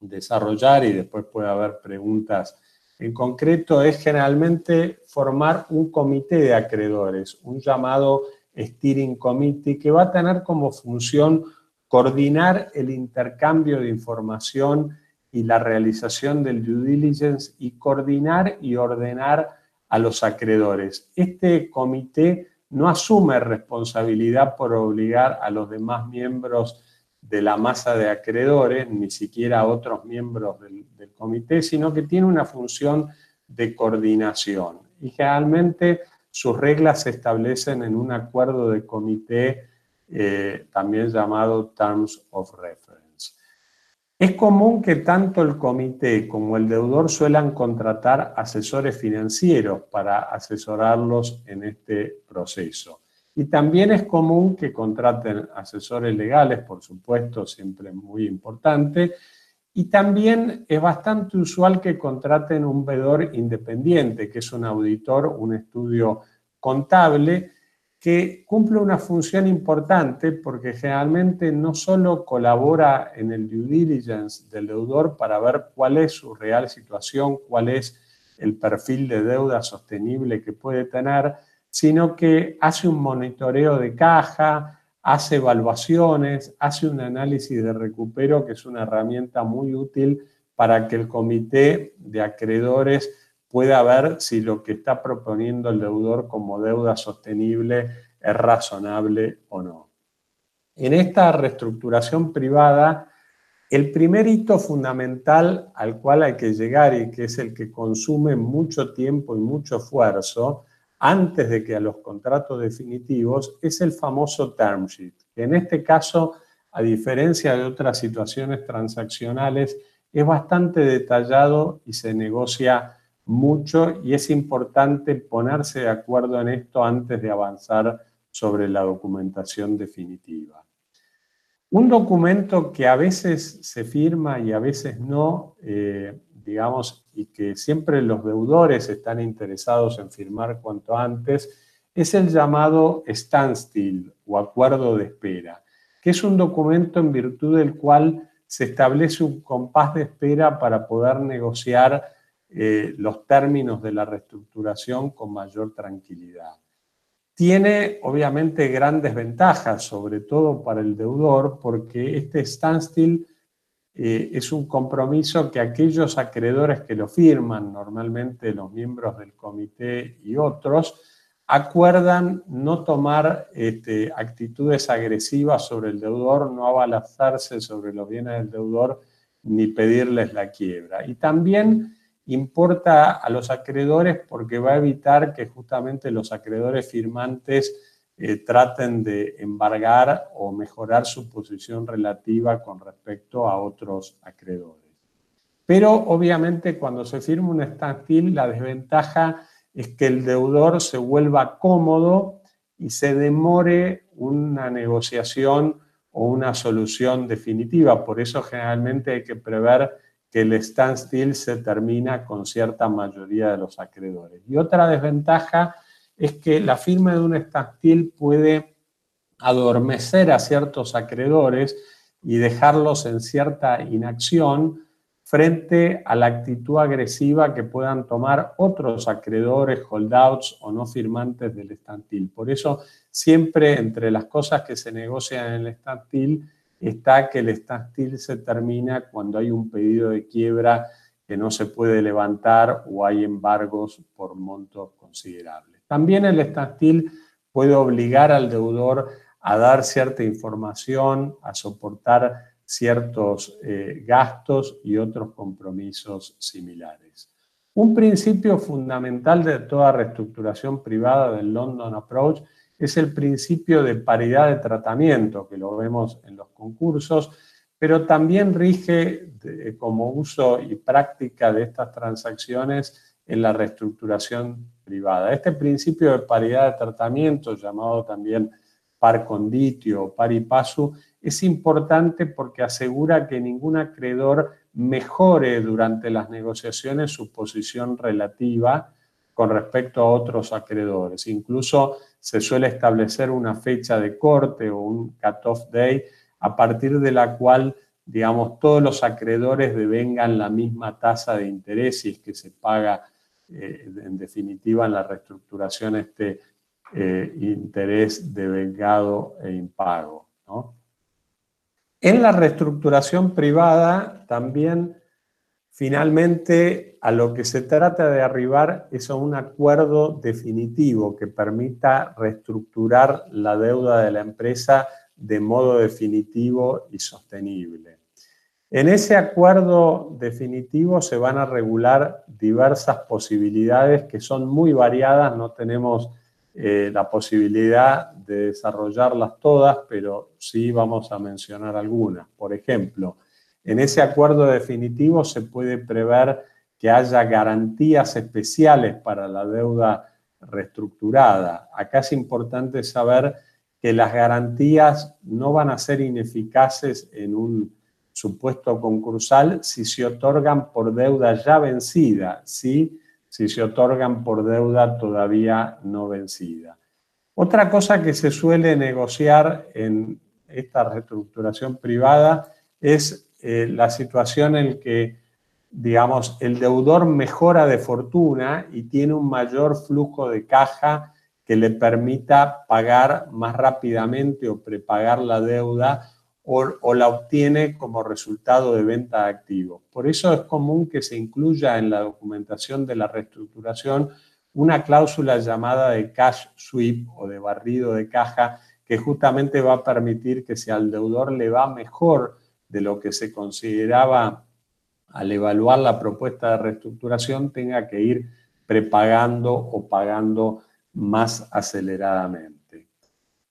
desarrollar y después puede haber preguntas en concreto, es generalmente formar un comité de acreedores, un llamado Steering Committee, que va a tener como función coordinar el intercambio de información y la realización del due diligence y coordinar y ordenar a los acreedores. Este comité no asume responsabilidad por obligar a los demás miembros de la masa de acreedores, ni siquiera otros miembros del, comité, sino que tiene una función de coordinación. Y generalmente sus reglas se establecen en un acuerdo de comité, eh, también llamado Terms of Reference. Es común que tanto el comité como el deudor suelan contratar asesores financieros para asesorarlos en este proceso. Y también es común que contraten asesores legales, por supuesto, siempre muy importante. Y también es bastante usual que contraten un veedor independiente, que es un auditor, un estudio contable, que cumple una función importante porque generalmente no solo colabora en el due diligence del deudor para ver cuál es su real situación, cuál es el perfil de deuda sostenible que puede tener, sino que hace un monitoreo de caja, hace evaluaciones, hace un análisis de recupero que es una herramienta muy útil para que el comité de acreedores pueda ver si lo que está proponiendo el deudor como deuda sostenible es razonable o no. En esta reestructuración privada, el primer hito fundamental al cual hay que llegar y que es el que consume mucho tiempo y mucho esfuerzo antes de que a los contratos definitivos es el famoso term sheet, que en este caso, a diferencia de otras situaciones transaccionales, es bastante detallado y se negocia mucho y es importante ponerse de acuerdo en esto antes de avanzar sobre la documentación definitiva. Un documento que a veces se firma y a veces no, eh, digamos, y que siempre los deudores están interesados en firmar cuanto antes, es el llamado standstill o acuerdo de espera, que es un documento en virtud del cual se establece un compás de espera para poder negociar eh, los términos de la reestructuración con mayor tranquilidad. Tiene obviamente grandes ventajas, sobre todo para el deudor, porque este standstill eh, es un compromiso que aquellos acreedores que lo firman, normalmente los miembros del comité y otros, acuerdan no tomar este, actitudes agresivas sobre el deudor, no abalazarse sobre los bienes del deudor ni pedirles la quiebra. Y también importa a los acreedores porque va a evitar que justamente los acreedores firmantes eh, traten de embargar o mejorar su posición relativa con respecto a otros acreedores. Pero obviamente cuando se firma un standstill, la desventaja es que el deudor se vuelva cómodo y se demore una negociación o una solución definitiva. Por eso generalmente hay que prever que el standstill se termina con cierta mayoría de los acreedores. Y otra desventaja es que la firma de un standstill puede adormecer a ciertos acreedores y dejarlos en cierta inacción frente a la actitud agresiva que puedan tomar otros acreedores, holdouts o no firmantes del standstill. Por eso, siempre entre las cosas que se negocian en el standstill está que el standstill se termina cuando hay un pedido de quiebra que no se puede levantar o hay embargos por montos considerables. También el standstill puede obligar al deudor a dar cierta información, a soportar ciertos eh, gastos y otros compromisos similares. Un principio fundamental de toda reestructuración privada del London Approach es el principio de paridad de tratamiento, que lo vemos en los concursos, pero también rige como uso y práctica de estas transacciones en la reestructuración privada. Este principio de paridad de tratamiento, llamado también par conditio o pari passu, es importante porque asegura que ningún acreedor mejore durante las negociaciones su posición relativa con respecto a otros acreedores. Incluso se suele establecer una fecha de corte o un cut-off day a partir de la cual, digamos, todos los acreedores devengan la misma tasa de interés y es que se paga, eh, en definitiva, en la reestructuración este eh, interés devengado e impago. En la reestructuración privada también Finalmente, a lo que se trata de arribar es a un acuerdo definitivo que permita reestructurar la deuda de la empresa de modo definitivo y sostenible. En ese acuerdo definitivo se van a regular diversas posibilidades que son muy variadas, no tenemos eh, la posibilidad de desarrollarlas todas, pero sí vamos a mencionar algunas. Por ejemplo, en ese acuerdo definitivo se puede prever que haya garantías especiales para la deuda reestructurada. Acá es importante saber que las garantías no van a ser ineficaces en un supuesto concursal si se otorgan por deuda ya vencida, ¿sí? si se otorgan por deuda todavía no vencida. Otra cosa que se suele negociar en esta reestructuración privada es eh, la situación en que, digamos, el deudor mejora de fortuna y tiene un mayor flujo de caja que le permita pagar más rápidamente o prepagar la deuda o, la obtiene como resultado de venta de activos. Por eso es común que se incluya en la documentación de la reestructuración una cláusula llamada de cash sweep o de barrido de caja que justamente va a permitir que si al deudor le va mejor de lo que se consideraba al evaluar la propuesta de reestructuración, tenga que ir prepagando o pagando más aceleradamente.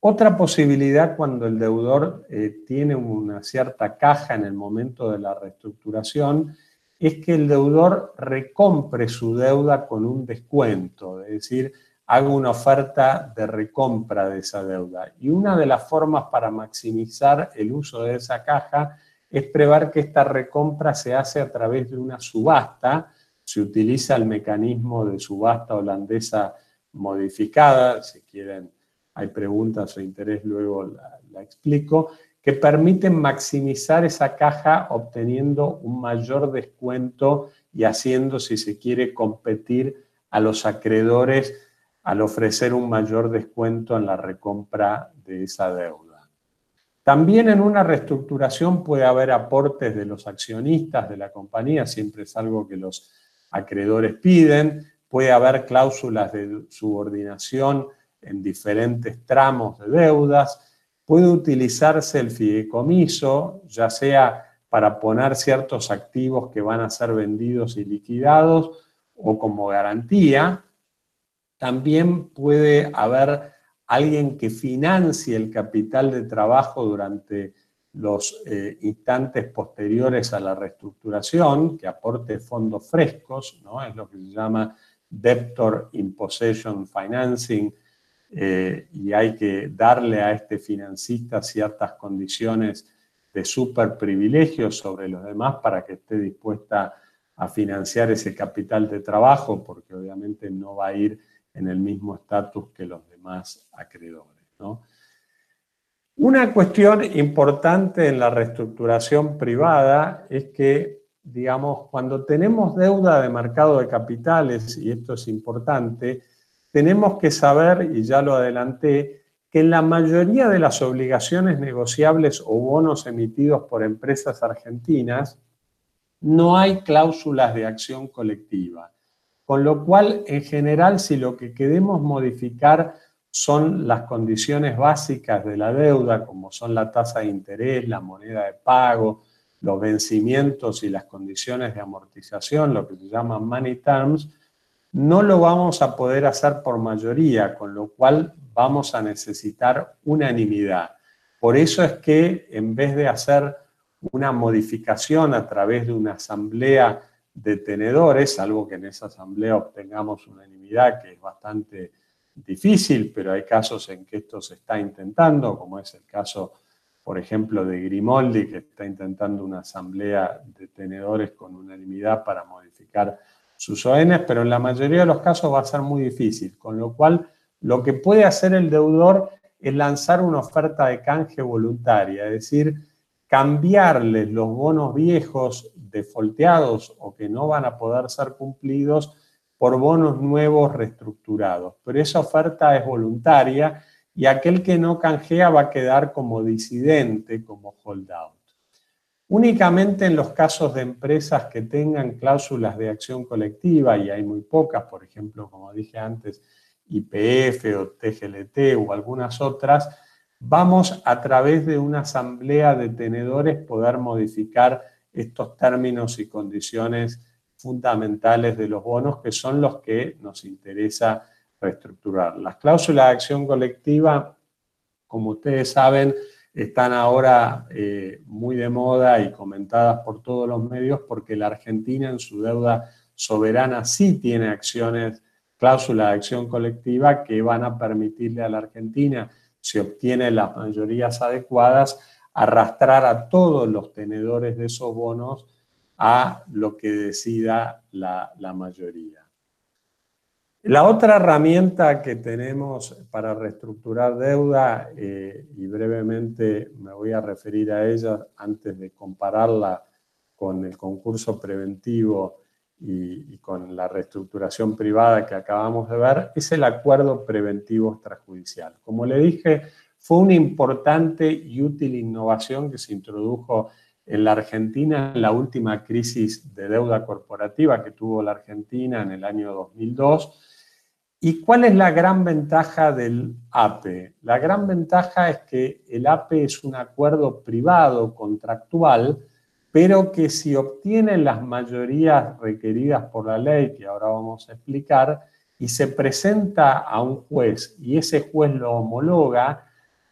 Otra posibilidad cuando el deudor eh, tiene una cierta caja en el momento de la reestructuración es que el deudor recompre su deuda con un descuento, es decir, haga una oferta de recompra de esa deuda. Y una de las formas para maximizar el uso de esa caja es prever que esta recompra se hace a través de una subasta. Se utiliza el mecanismo de subasta holandesa modificada, si quieren, hay preguntas o interés, luego la, explico, que permiten maximizar esa caja obteniendo un mayor descuento y haciendo, si se quiere, competir a los acreedores al ofrecer un mayor descuento en la recompra de esa deuda. También en una reestructuración puede haber aportes de los accionistas de la compañía, siempre es algo que los acreedores piden, puede haber cláusulas de subordinación en diferentes tramos de deudas, puede utilizarse el fideicomiso, ya sea para poner ciertos activos que van a ser vendidos y liquidados o como garantía. También puede haber alguien que financie el capital de trabajo durante los eh, instantes posteriores a la reestructuración, que aporte fondos frescos, ¿no? es lo que se llama debtor in financing, eh, y hay que darle a este financista ciertas condiciones de super privilegio sobre los demás para que esté dispuesta a financiar ese capital de trabajo, porque obviamente no va a ir en el mismo estatus que los demás acreedores. Una cuestión importante en la reestructuración privada es que digamos, cuando tenemos deuda de mercado de capitales, y esto es importante, tenemos que saber, y ya lo adelanté, que en la mayoría de las obligaciones negociables o bonos emitidos por empresas argentinas no hay cláusulas de acción colectiva. Con lo cual, en general, si lo que queremos modificar son las condiciones básicas de la deuda, como son la tasa de interés, la moneda de pago, los vencimientos y las condiciones de amortización, lo que se llama money terms, no lo vamos a poder hacer por mayoría, con lo cual vamos a necesitar unanimidad. Por eso es que en vez de hacer una modificación a través de una asamblea de tenedores, algo que en esa asamblea obtengamos unanimidad, que es bastante difícil, pero hay casos en que esto se está intentando, como es el caso por ejemplo, de Grimoldi, que está intentando una asamblea de tenedores con unanimidad para modificar sus ONs, pero en la mayoría de los casos va a ser muy difícil, con lo cual lo que puede hacer el deudor es lanzar una oferta de canje voluntaria, es decir, cambiarles los bonos viejos defolteados o que no van a poder ser cumplidos por bonos nuevos reestructurados. Pero esa oferta es voluntaria y aquel que no canjea va a quedar como disidente, como holdout. Únicamente en los casos de empresas que tengan cláusulas de acción colectiva, y hay muy pocas, por ejemplo, como dije antes, IPF o TGLT o algunas otras, vamos a través de una asamblea de tenedores poder modificar estos términos y condiciones fundamentales de los bonos, que son los que nos interesa reestructurar. Las cláusulas de acción colectiva, como ustedes saben, están ahora eh, muy de moda y comentadas por todos los medios porque la Argentina en su deuda soberana sí tiene acciones, cláusulas de acción colectiva que van a permitirle a la Argentina, si obtiene las mayorías adecuadas, arrastrar a todos los tenedores de esos bonos a lo que decida la mayoría. La otra herramienta que tenemos para reestructurar deuda, eh, y brevemente me voy a referir a ella antes de compararla con el concurso preventivo y, con la reestructuración privada que acabamos de ver, es el acuerdo preventivo extrajudicial. Como le dije, fue una importante y útil innovación que se introdujo en la Argentina en la última crisis de deuda corporativa que tuvo la Argentina en el año 2002. ¿Y cuál es la gran ventaja del APE? La gran ventaja es que el APE es un acuerdo privado contractual, pero que si obtiene las mayorías requeridas por la ley, que ahora vamos a explicar, y se presenta a un juez y ese juez lo homologa,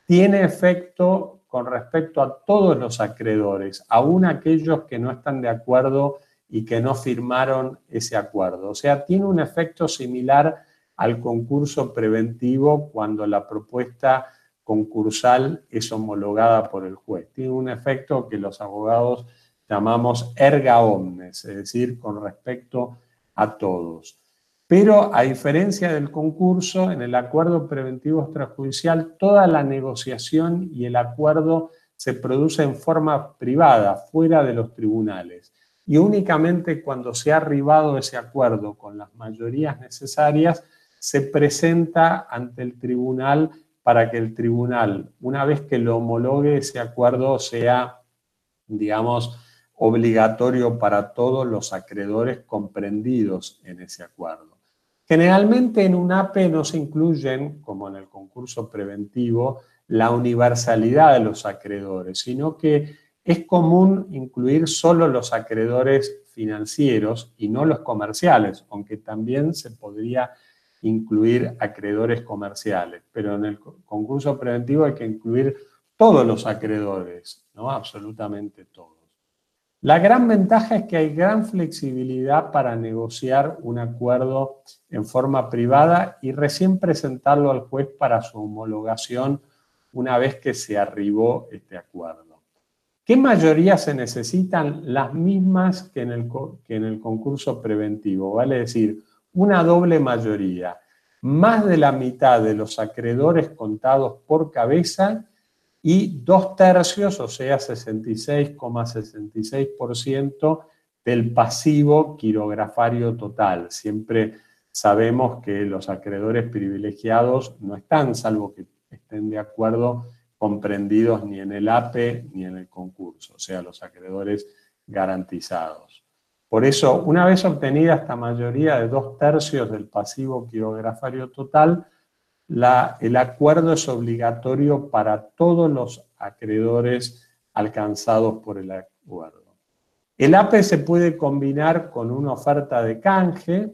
tiene efecto con respecto a todos los acreedores, aún aquellos que no están de acuerdo y que no firmaron ese acuerdo. O sea, tiene un efecto similar al concurso preventivo cuando la propuesta concursal es homologada por el juez. Tiene un efecto que los abogados llamamos erga omnes, es decir, con respecto a todos. Pero a diferencia del concurso, en el acuerdo preventivo extrajudicial, toda la negociación y el acuerdo se produce en forma privada, fuera de los tribunales. Y únicamente cuando se ha arribado ese acuerdo con las mayorías necesarias, se presenta ante el tribunal para que el tribunal, una vez que lo homologue, ese acuerdo sea, digamos, obligatorio para todos los acreedores comprendidos en ese acuerdo. Generalmente en un APE no se incluyen, como en el concurso preventivo, la universalidad de los acreedores, sino que es común incluir solo los acreedores financieros y no los comerciales, aunque también se podría incluir acreedores comerciales, pero en el concurso preventivo hay que incluir todos los acreedores, ¿no? Absolutamente todos. La gran ventaja es que hay gran flexibilidad para negociar un acuerdo en forma privada y recién presentarlo al juez para su homologación una vez que se arribó este acuerdo. ¿Qué mayorías se necesitan? Las mismas que en el, que en el concurso preventivo, vale decir, una doble mayoría. Más de la mitad de los acreedores contados por cabeza y dos tercios, o sea, 66,66% del pasivo quirografario total. Siempre sabemos que los acreedores privilegiados no están, salvo que estén de acuerdo, comprendidos ni en el APE ni en el concurso, o sea, los acreedores garantizados. Por eso, una vez obtenida esta mayoría de dos tercios del pasivo quirografario total, el acuerdo es obligatorio para todos los acreedores alcanzados por el acuerdo. El APE se puede combinar con una oferta de canje,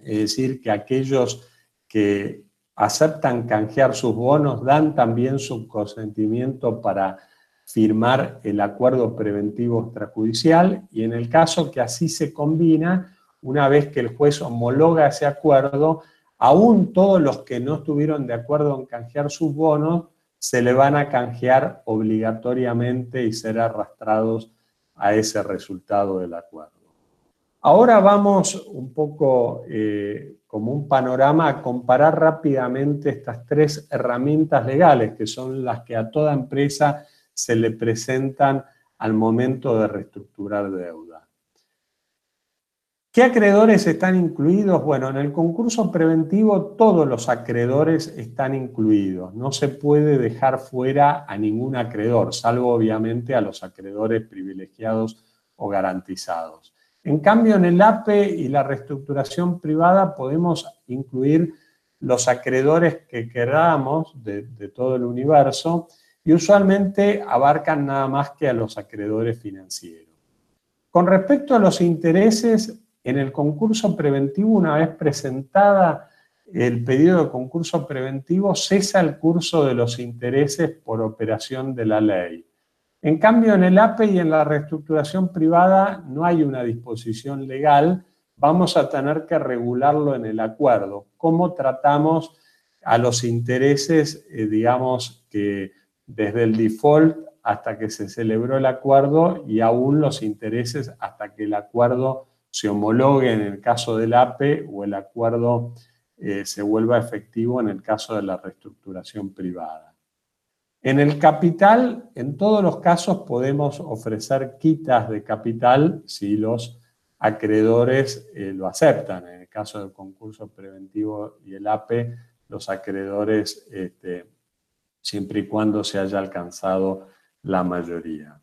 es decir, que aquellos que aceptan canjear sus bonos dan también su consentimiento para firmar el acuerdo preventivo extrajudicial y en el caso que así se combina, una vez que el juez homologa ese acuerdo, aún todos los que no estuvieron de acuerdo en canjear sus bonos, se le van a canjear obligatoriamente y ser arrastrados a ese resultado del acuerdo. Ahora vamos un poco eh, como un panorama a comparar rápidamente estas tres herramientas legales que son las que a toda empresa se le presentan al momento de reestructurar deuda. ¿Qué acreedores están incluidos? Bueno, en el concurso preventivo todos los acreedores están incluidos. No se puede dejar fuera a ningún acreedor, salvo obviamente a los acreedores privilegiados o garantizados. En cambio, en el APE y la reestructuración privada podemos incluir los acreedores que queramos de, todo el universo y usualmente abarcan nada más que a los acreedores financieros. Con respecto a los intereses, en el concurso preventivo, una vez presentada el pedido de concurso preventivo, cesa el curso de los intereses por operación de la ley. En cambio, en el APE y en la reestructuración privada no hay una disposición legal, vamos a tener que regularlo en el acuerdo. ¿Cómo tratamos a los intereses, eh, digamos, que desde el default hasta que se celebró el acuerdo y aún los intereses hasta que el acuerdo se homologue en el caso del APE o el acuerdo eh, se vuelva efectivo en el caso de la reestructuración privada. En el capital, en todos los casos podemos ofrecer quitas de capital si los acreedores eh, lo aceptan. En el caso del concurso preventivo y el APE, los acreedores este, siempre y cuando se haya alcanzado la mayoría.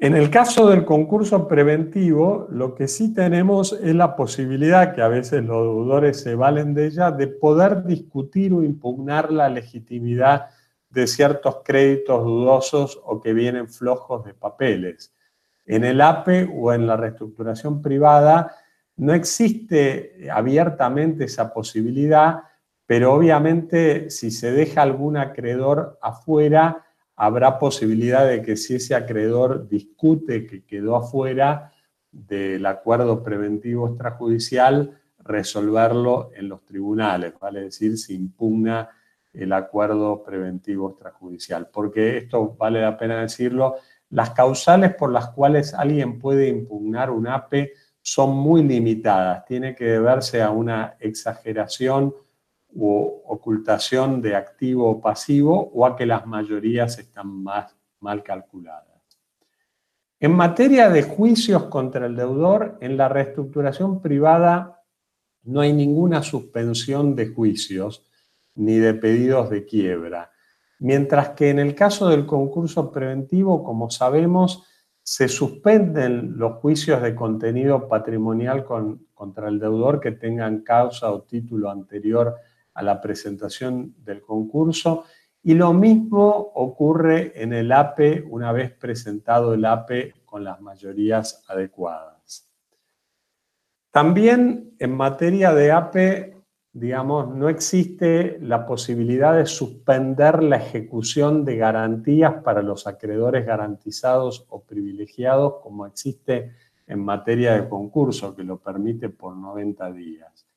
En el caso del concurso preventivo, lo que sí tenemos es la posibilidad, que a veces los deudores se valen de ella, de poder discutir o impugnar la legitimidad de ciertos créditos dudosos o que vienen flojos de papeles. En el APE o en la reestructuración privada no existe abiertamente esa posibilidad, pero obviamente si se deja algún acreedor afuera, habrá posibilidad de que si ese acreedor discute que quedó afuera del acuerdo preventivo extrajudicial, resolverlo en los tribunales, vale decir, si impugna el acuerdo preventivo extrajudicial. Porque esto vale la pena decirlo, las causales por las cuales alguien puede impugnar un APE son muy limitadas. Tiene que deberse a una exageración o ocultación de activo o pasivo o a que las mayorías están más mal calculadas. En materia de juicios contra el deudor, en la reestructuración privada no hay ninguna suspensión de juicios ni de pedidos de quiebra, mientras que en el caso del concurso preventivo, como sabemos, se suspenden los juicios de contenido patrimonial contra el deudor que tengan causa o título anterior a la presentación del concurso. Y lo mismo ocurre en el APE una vez presentado el APE con las mayorías adecuadas. También en materia de APE, digamos, no existe la posibilidad de suspender la ejecución de garantías para los acreedores garantizados o privilegiados como existe en materia de concurso, que lo permite por 90 días.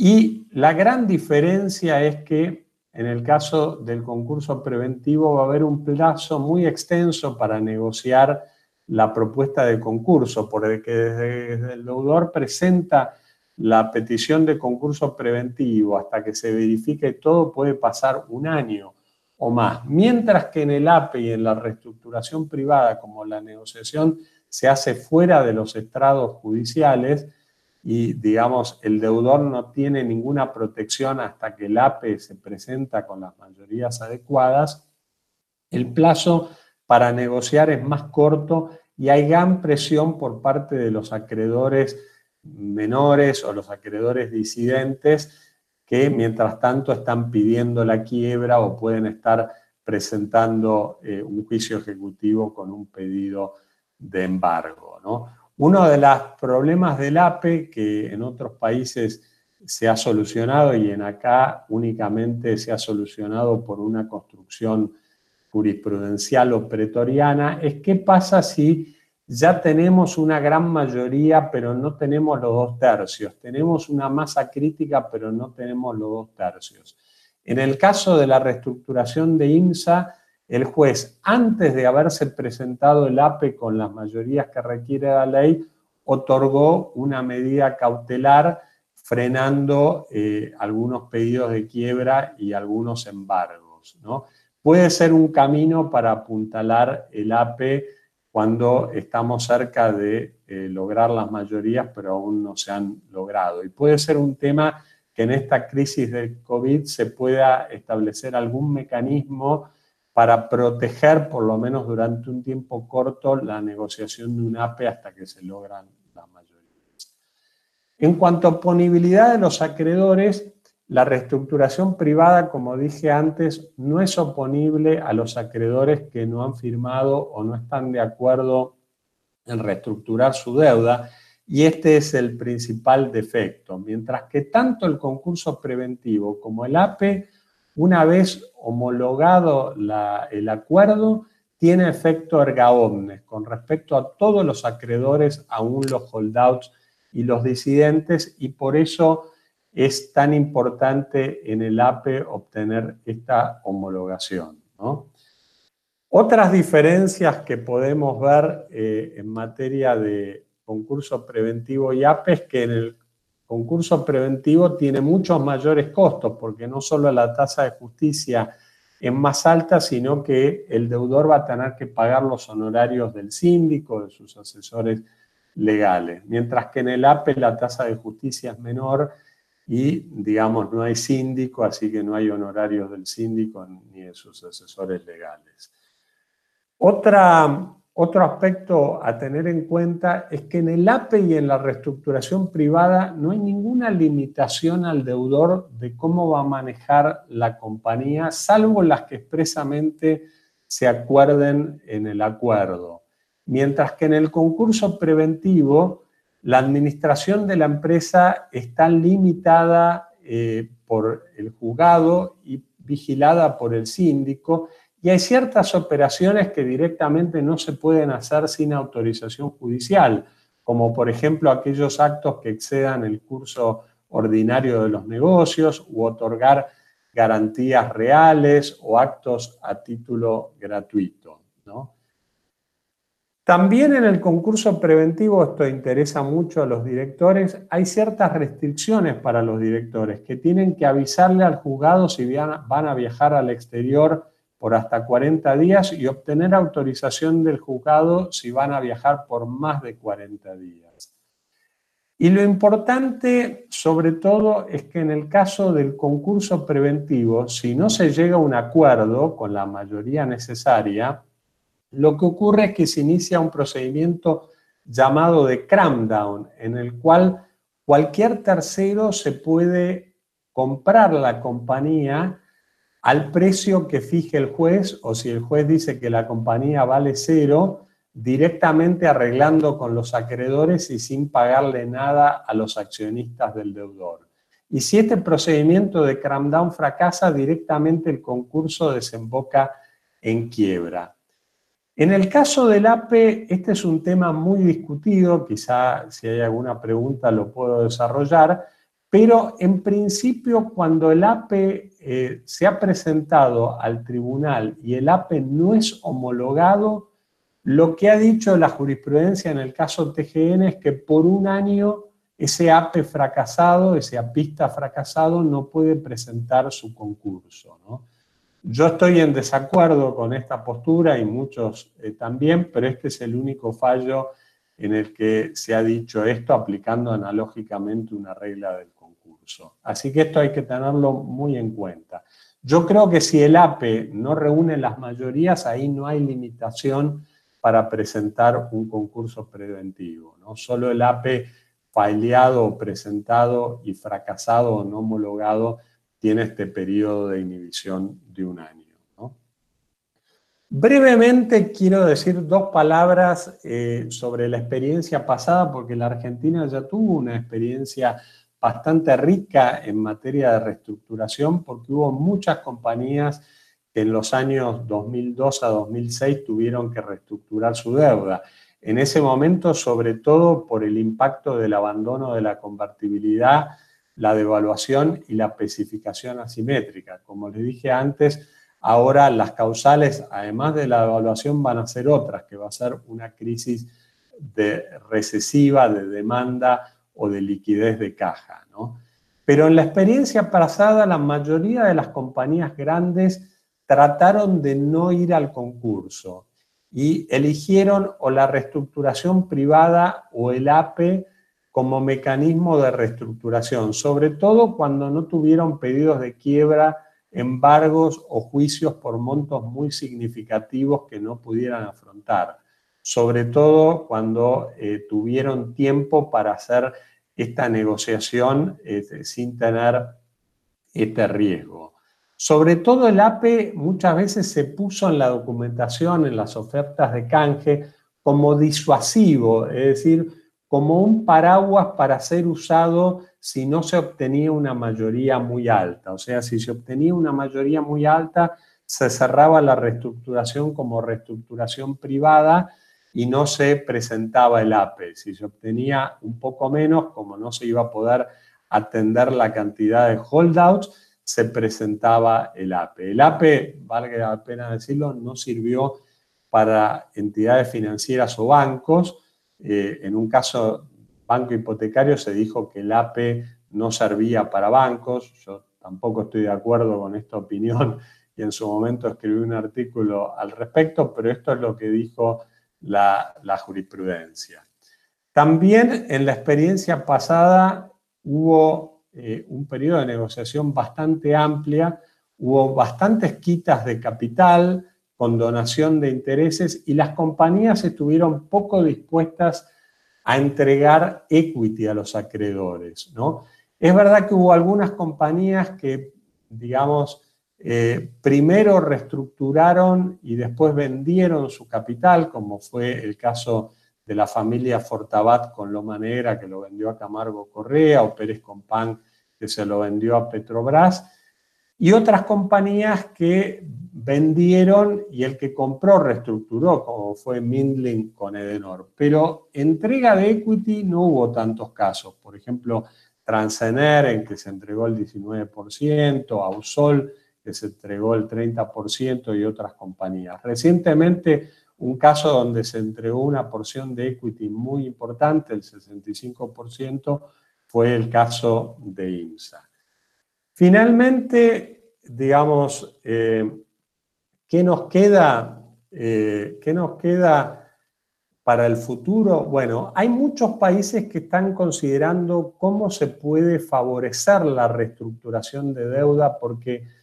Y la gran diferencia es que en el caso del concurso preventivo va a haber un plazo muy extenso para negociar la propuesta de concurso, porque desde el deudor presenta la petición de concurso preventivo hasta que se verifique todo puede pasar un año o más. Mientras que en el APE y en la reestructuración privada, como la negociación se hace fuera de los estrados judiciales, y, digamos, el deudor no tiene ninguna protección hasta que el APE se presenta con las mayorías adecuadas, el plazo para negociar es más corto y hay gran presión por parte de los acreedores menores o los acreedores disidentes que mientras tanto están pidiendo la quiebra o pueden estar presentando eh, un juicio ejecutivo con un pedido de embargo. ¿no? Uno de los problemas del APE, que en otros países se ha solucionado y en acá únicamente se ha solucionado por una construcción jurisprudencial o pretoriana, es qué pasa si ya tenemos una gran mayoría, pero no tenemos los dos tercios. Tenemos una masa crítica, pero no tenemos los dos tercios. En el caso de la reestructuración de IMSA, el juez, antes de haberse presentado el APE con las mayorías que requiere la ley, otorgó una medida cautelar frenando eh, algunos pedidos de quiebra y algunos embargos. ¿no? Puede ser un camino para apuntalar el APE cuando estamos cerca de eh, lograr las mayorías, pero aún no se han logrado. Y puede ser un tema que en esta crisis del COVID se pueda establecer algún mecanismo para proteger, por lo menos durante un tiempo corto, la negociación de un APE hasta que se logran las mayorías. En cuanto a ponibilidad de los acreedores, la reestructuración privada, como dije antes, no es oponible a los acreedores que no han firmado o no están de acuerdo en reestructurar su deuda, y este es el principal defecto. Mientras que tanto el concurso preventivo como el APE una vez homologado el acuerdo, tiene efecto erga omnes con respecto a todos los acreedores, aún los holdouts y los disidentes, y por eso es tan importante en el APE obtener esta homologación. Otras diferencias que podemos ver eh, en materia de concurso preventivo y APE es que en el concurso preventivo tiene muchos mayores costos, porque no solo la tasa de justicia es más alta, sino que el deudor va a tener que pagar los honorarios del síndico, de sus asesores legales. Mientras que en el APE la tasa de justicia es menor y, digamos, no hay síndico, así que no hay honorarios del síndico ni de sus asesores legales. Otra, otro aspecto a tener en cuenta es que en el APE y en la reestructuración privada no hay ninguna limitación al deudor de cómo va a manejar la compañía, salvo las que expresamente se acuerden en el acuerdo. Mientras que en el concurso preventivo, la administración de la empresa está limitada eh, por el juzgado y vigilada por el síndico y hay ciertas operaciones que directamente no se pueden hacer sin autorización judicial, como por ejemplo aquellos actos que excedan el curso ordinario de los negocios u otorgar garantías reales o actos a título gratuito. También en el concurso preventivo, esto interesa mucho a los directores, hay ciertas restricciones para los directores que tienen que avisarle al juzgado si van a viajar al exterior por hasta 40 días y obtener autorización del juzgado si van a viajar por más de 40 días. Y lo importante, sobre todo, es que en el caso del concurso preventivo, si no se llega a un acuerdo con la mayoría necesaria, lo que ocurre es que se inicia un procedimiento llamado de cramdown, en el cual cualquier tercero se puede comprar la compañía al precio que fije el juez, o si el juez dice que la compañía vale cero, directamente arreglando con los acreedores y sin pagarle nada a los accionistas del deudor. Y si este procedimiento de cramdown fracasa, directamente el concurso desemboca en quiebra. En el caso del APE, este es un tema muy discutido, quizá si hay alguna pregunta lo puedo desarrollar, pero en principio cuando el APE eh, se ha presentado al tribunal y el APE no es homologado, lo que ha dicho la jurisprudencia en el caso TGN es que por un año ese APE fracasado, ese apista fracasado, no puede presentar su concurso. Yo estoy en desacuerdo con esta postura y muchos eh, también, pero este es el único fallo en el que se ha dicho esto aplicando analógicamente una regla del Así que esto hay que tenerlo muy en cuenta. Yo creo que si el APE no reúne las mayorías, ahí no hay limitación para presentar un concurso preventivo. ¿no? Solo el APE faileado, presentado y fracasado o no homologado tiene este periodo de inhibición de un año. Brevemente quiero decir dos palabras eh, sobre la experiencia pasada, porque la Argentina ya tuvo una experiencia bastante rica en materia de reestructuración, porque hubo muchas compañías que en los años 2002 a 2006 tuvieron que reestructurar su deuda. En ese momento, sobre todo por el impacto del abandono de la convertibilidad la devaluación y la especificación asimétrica. Como les dije antes, ahora las causales, además de la devaluación, van a ser otras, que va a ser una crisis de recesiva, de demanda o de liquidez de caja. Pero en la experiencia pasada, la mayoría de las compañías grandes trataron de no ir al concurso y eligieron o la reestructuración privada o el APE como mecanismo de reestructuración, sobre todo cuando no tuvieron pedidos de quiebra, embargos o juicios por montos muy significativos que no pudieran afrontar, sobre todo cuando eh, tuvieron tiempo para hacer esta negociación este, sin tener este riesgo. Sobre todo el APE muchas veces se puso en la documentación, en las ofertas de canje, como disuasivo, es decir, como un paraguas para ser usado si no se obtenía una mayoría muy alta. O sea, si se obtenía una mayoría muy alta, se cerraba la reestructuración como reestructuración privada y no se presentaba el APE. Si se obtenía un poco menos, como no se iba a poder atender la cantidad de holdouts, se presentaba el APE. El APE, valga la pena decirlo, no sirvió para entidades financieras o bancos, eh, en un caso banco hipotecario se dijo que el APE no servía para bancos. Yo tampoco estoy de acuerdo con esta opinión <laughs> y en su momento escribí un artículo al respecto, pero esto es lo que dijo la, jurisprudencia. También en la experiencia pasada hubo eh, un periodo de negociación bastante amplia, hubo bastantes quitas de capital con donación de intereses y las compañías estuvieron poco dispuestas a entregar equity a los acreedores. ¿no? Es verdad que hubo algunas compañías que, digamos, eh, primero reestructuraron y después vendieron su capital, como fue el caso de la familia Fortabat con Loma Negra, que lo vendió a Camargo Correa, o Pérez Compán, que se lo vendió a Petrobras, y otras compañías que vendieron y el que compró reestructuró, como fue Mindling con Edenor. Pero entrega de equity no hubo tantos casos. Por ejemplo, Transener, en que se entregó el 19%, Ausol, que se entregó el 30% y otras compañías. Recientemente, un caso donde se entregó una porción de equity muy importante, el 65%, fue el caso de IMSA. Finalmente, digamos, eh, ¿qué nos queda? Eh, ¿Qué nos queda para el futuro? Bueno, hay muchos países que están considerando cómo se puede favorecer la reestructuración de deuda porque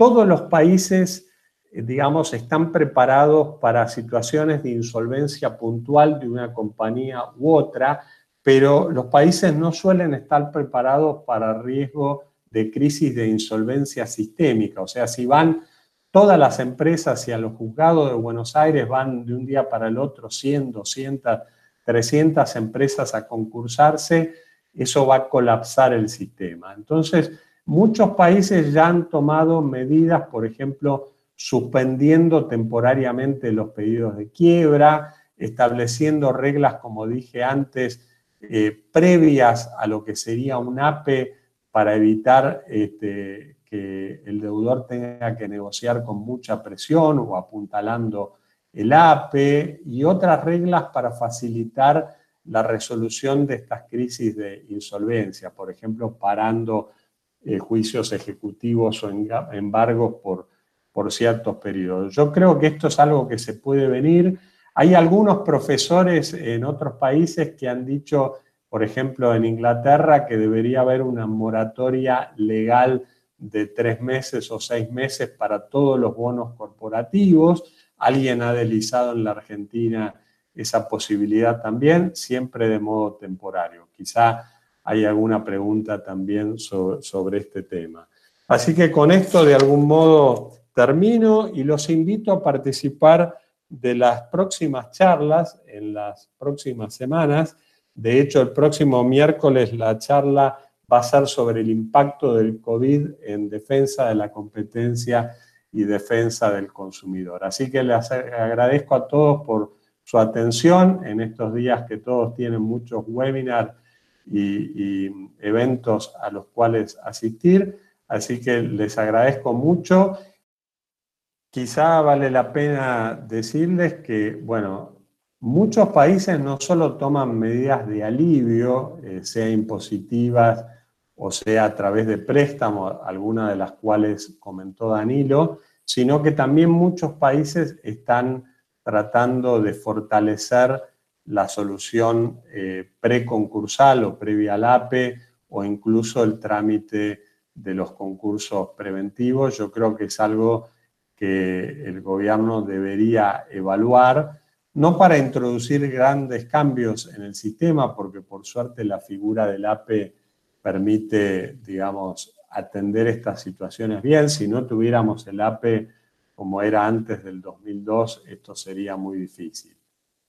todos los países, eh, digamos, están preparados para situaciones de insolvencia puntual de una compañía u otra, pero los países no suelen estar preparados para riesgo de crisis de insolvencia sistémica. O sea, si van todas las empresas y a los juzgados de Buenos Aires van de un día para el otro 100, 200, 300 empresas a concursarse, eso va a colapsar el sistema. Entonces, Muchos países ya han tomado medidas, por ejemplo, suspendiendo temporariamente los pedidos de quiebra, estableciendo reglas, como dije antes, eh, previas a lo que sería un APE para evitar este, que el deudor tenga que negociar con mucha presión o apuntalando el APE y otras reglas para facilitar la resolución de estas crisis de insolvencia, por ejemplo, parando eh, juicios ejecutivos o embargos por, por ciertos periodos. Yo creo que esto es algo que se puede venir. Hay algunos profesores en otros países que han dicho, por ejemplo, en Inglaterra, que debería haber una moratoria legal de tres meses o seis meses para todos los bonos corporativos. Alguien ha deslizado en la Argentina esa posibilidad también, siempre de modo temporario. Quizá hay alguna pregunta también sobre, este tema. Así que con esto de algún modo termino y los invito a participar de las próximas charlas en las próximas semanas. De hecho, el próximo miércoles la charla va a ser sobre el impacto del COVID en defensa de la competencia y defensa del consumidor. Así que les agradezco a todos por su atención en estos días que todos tienen muchos webinars y, eventos a los cuales asistir. Así que les agradezco mucho. Quizá vale la pena decirles que, bueno, muchos países no solo toman medidas de alivio, eh, sea impositivas o sea a través de préstamos, algunas de las cuales comentó Danilo, sino que también muchos países están tratando de fortalecer la solución eh, preconcursal o previa al APE o incluso el trámite de los concursos preventivos. Yo creo que es algo que el gobierno debería evaluar, no para introducir grandes cambios en el sistema, porque por suerte la figura del APE permite, digamos, atender estas situaciones bien. Si no tuviéramos el APE como era antes del 2002, esto sería muy difícil.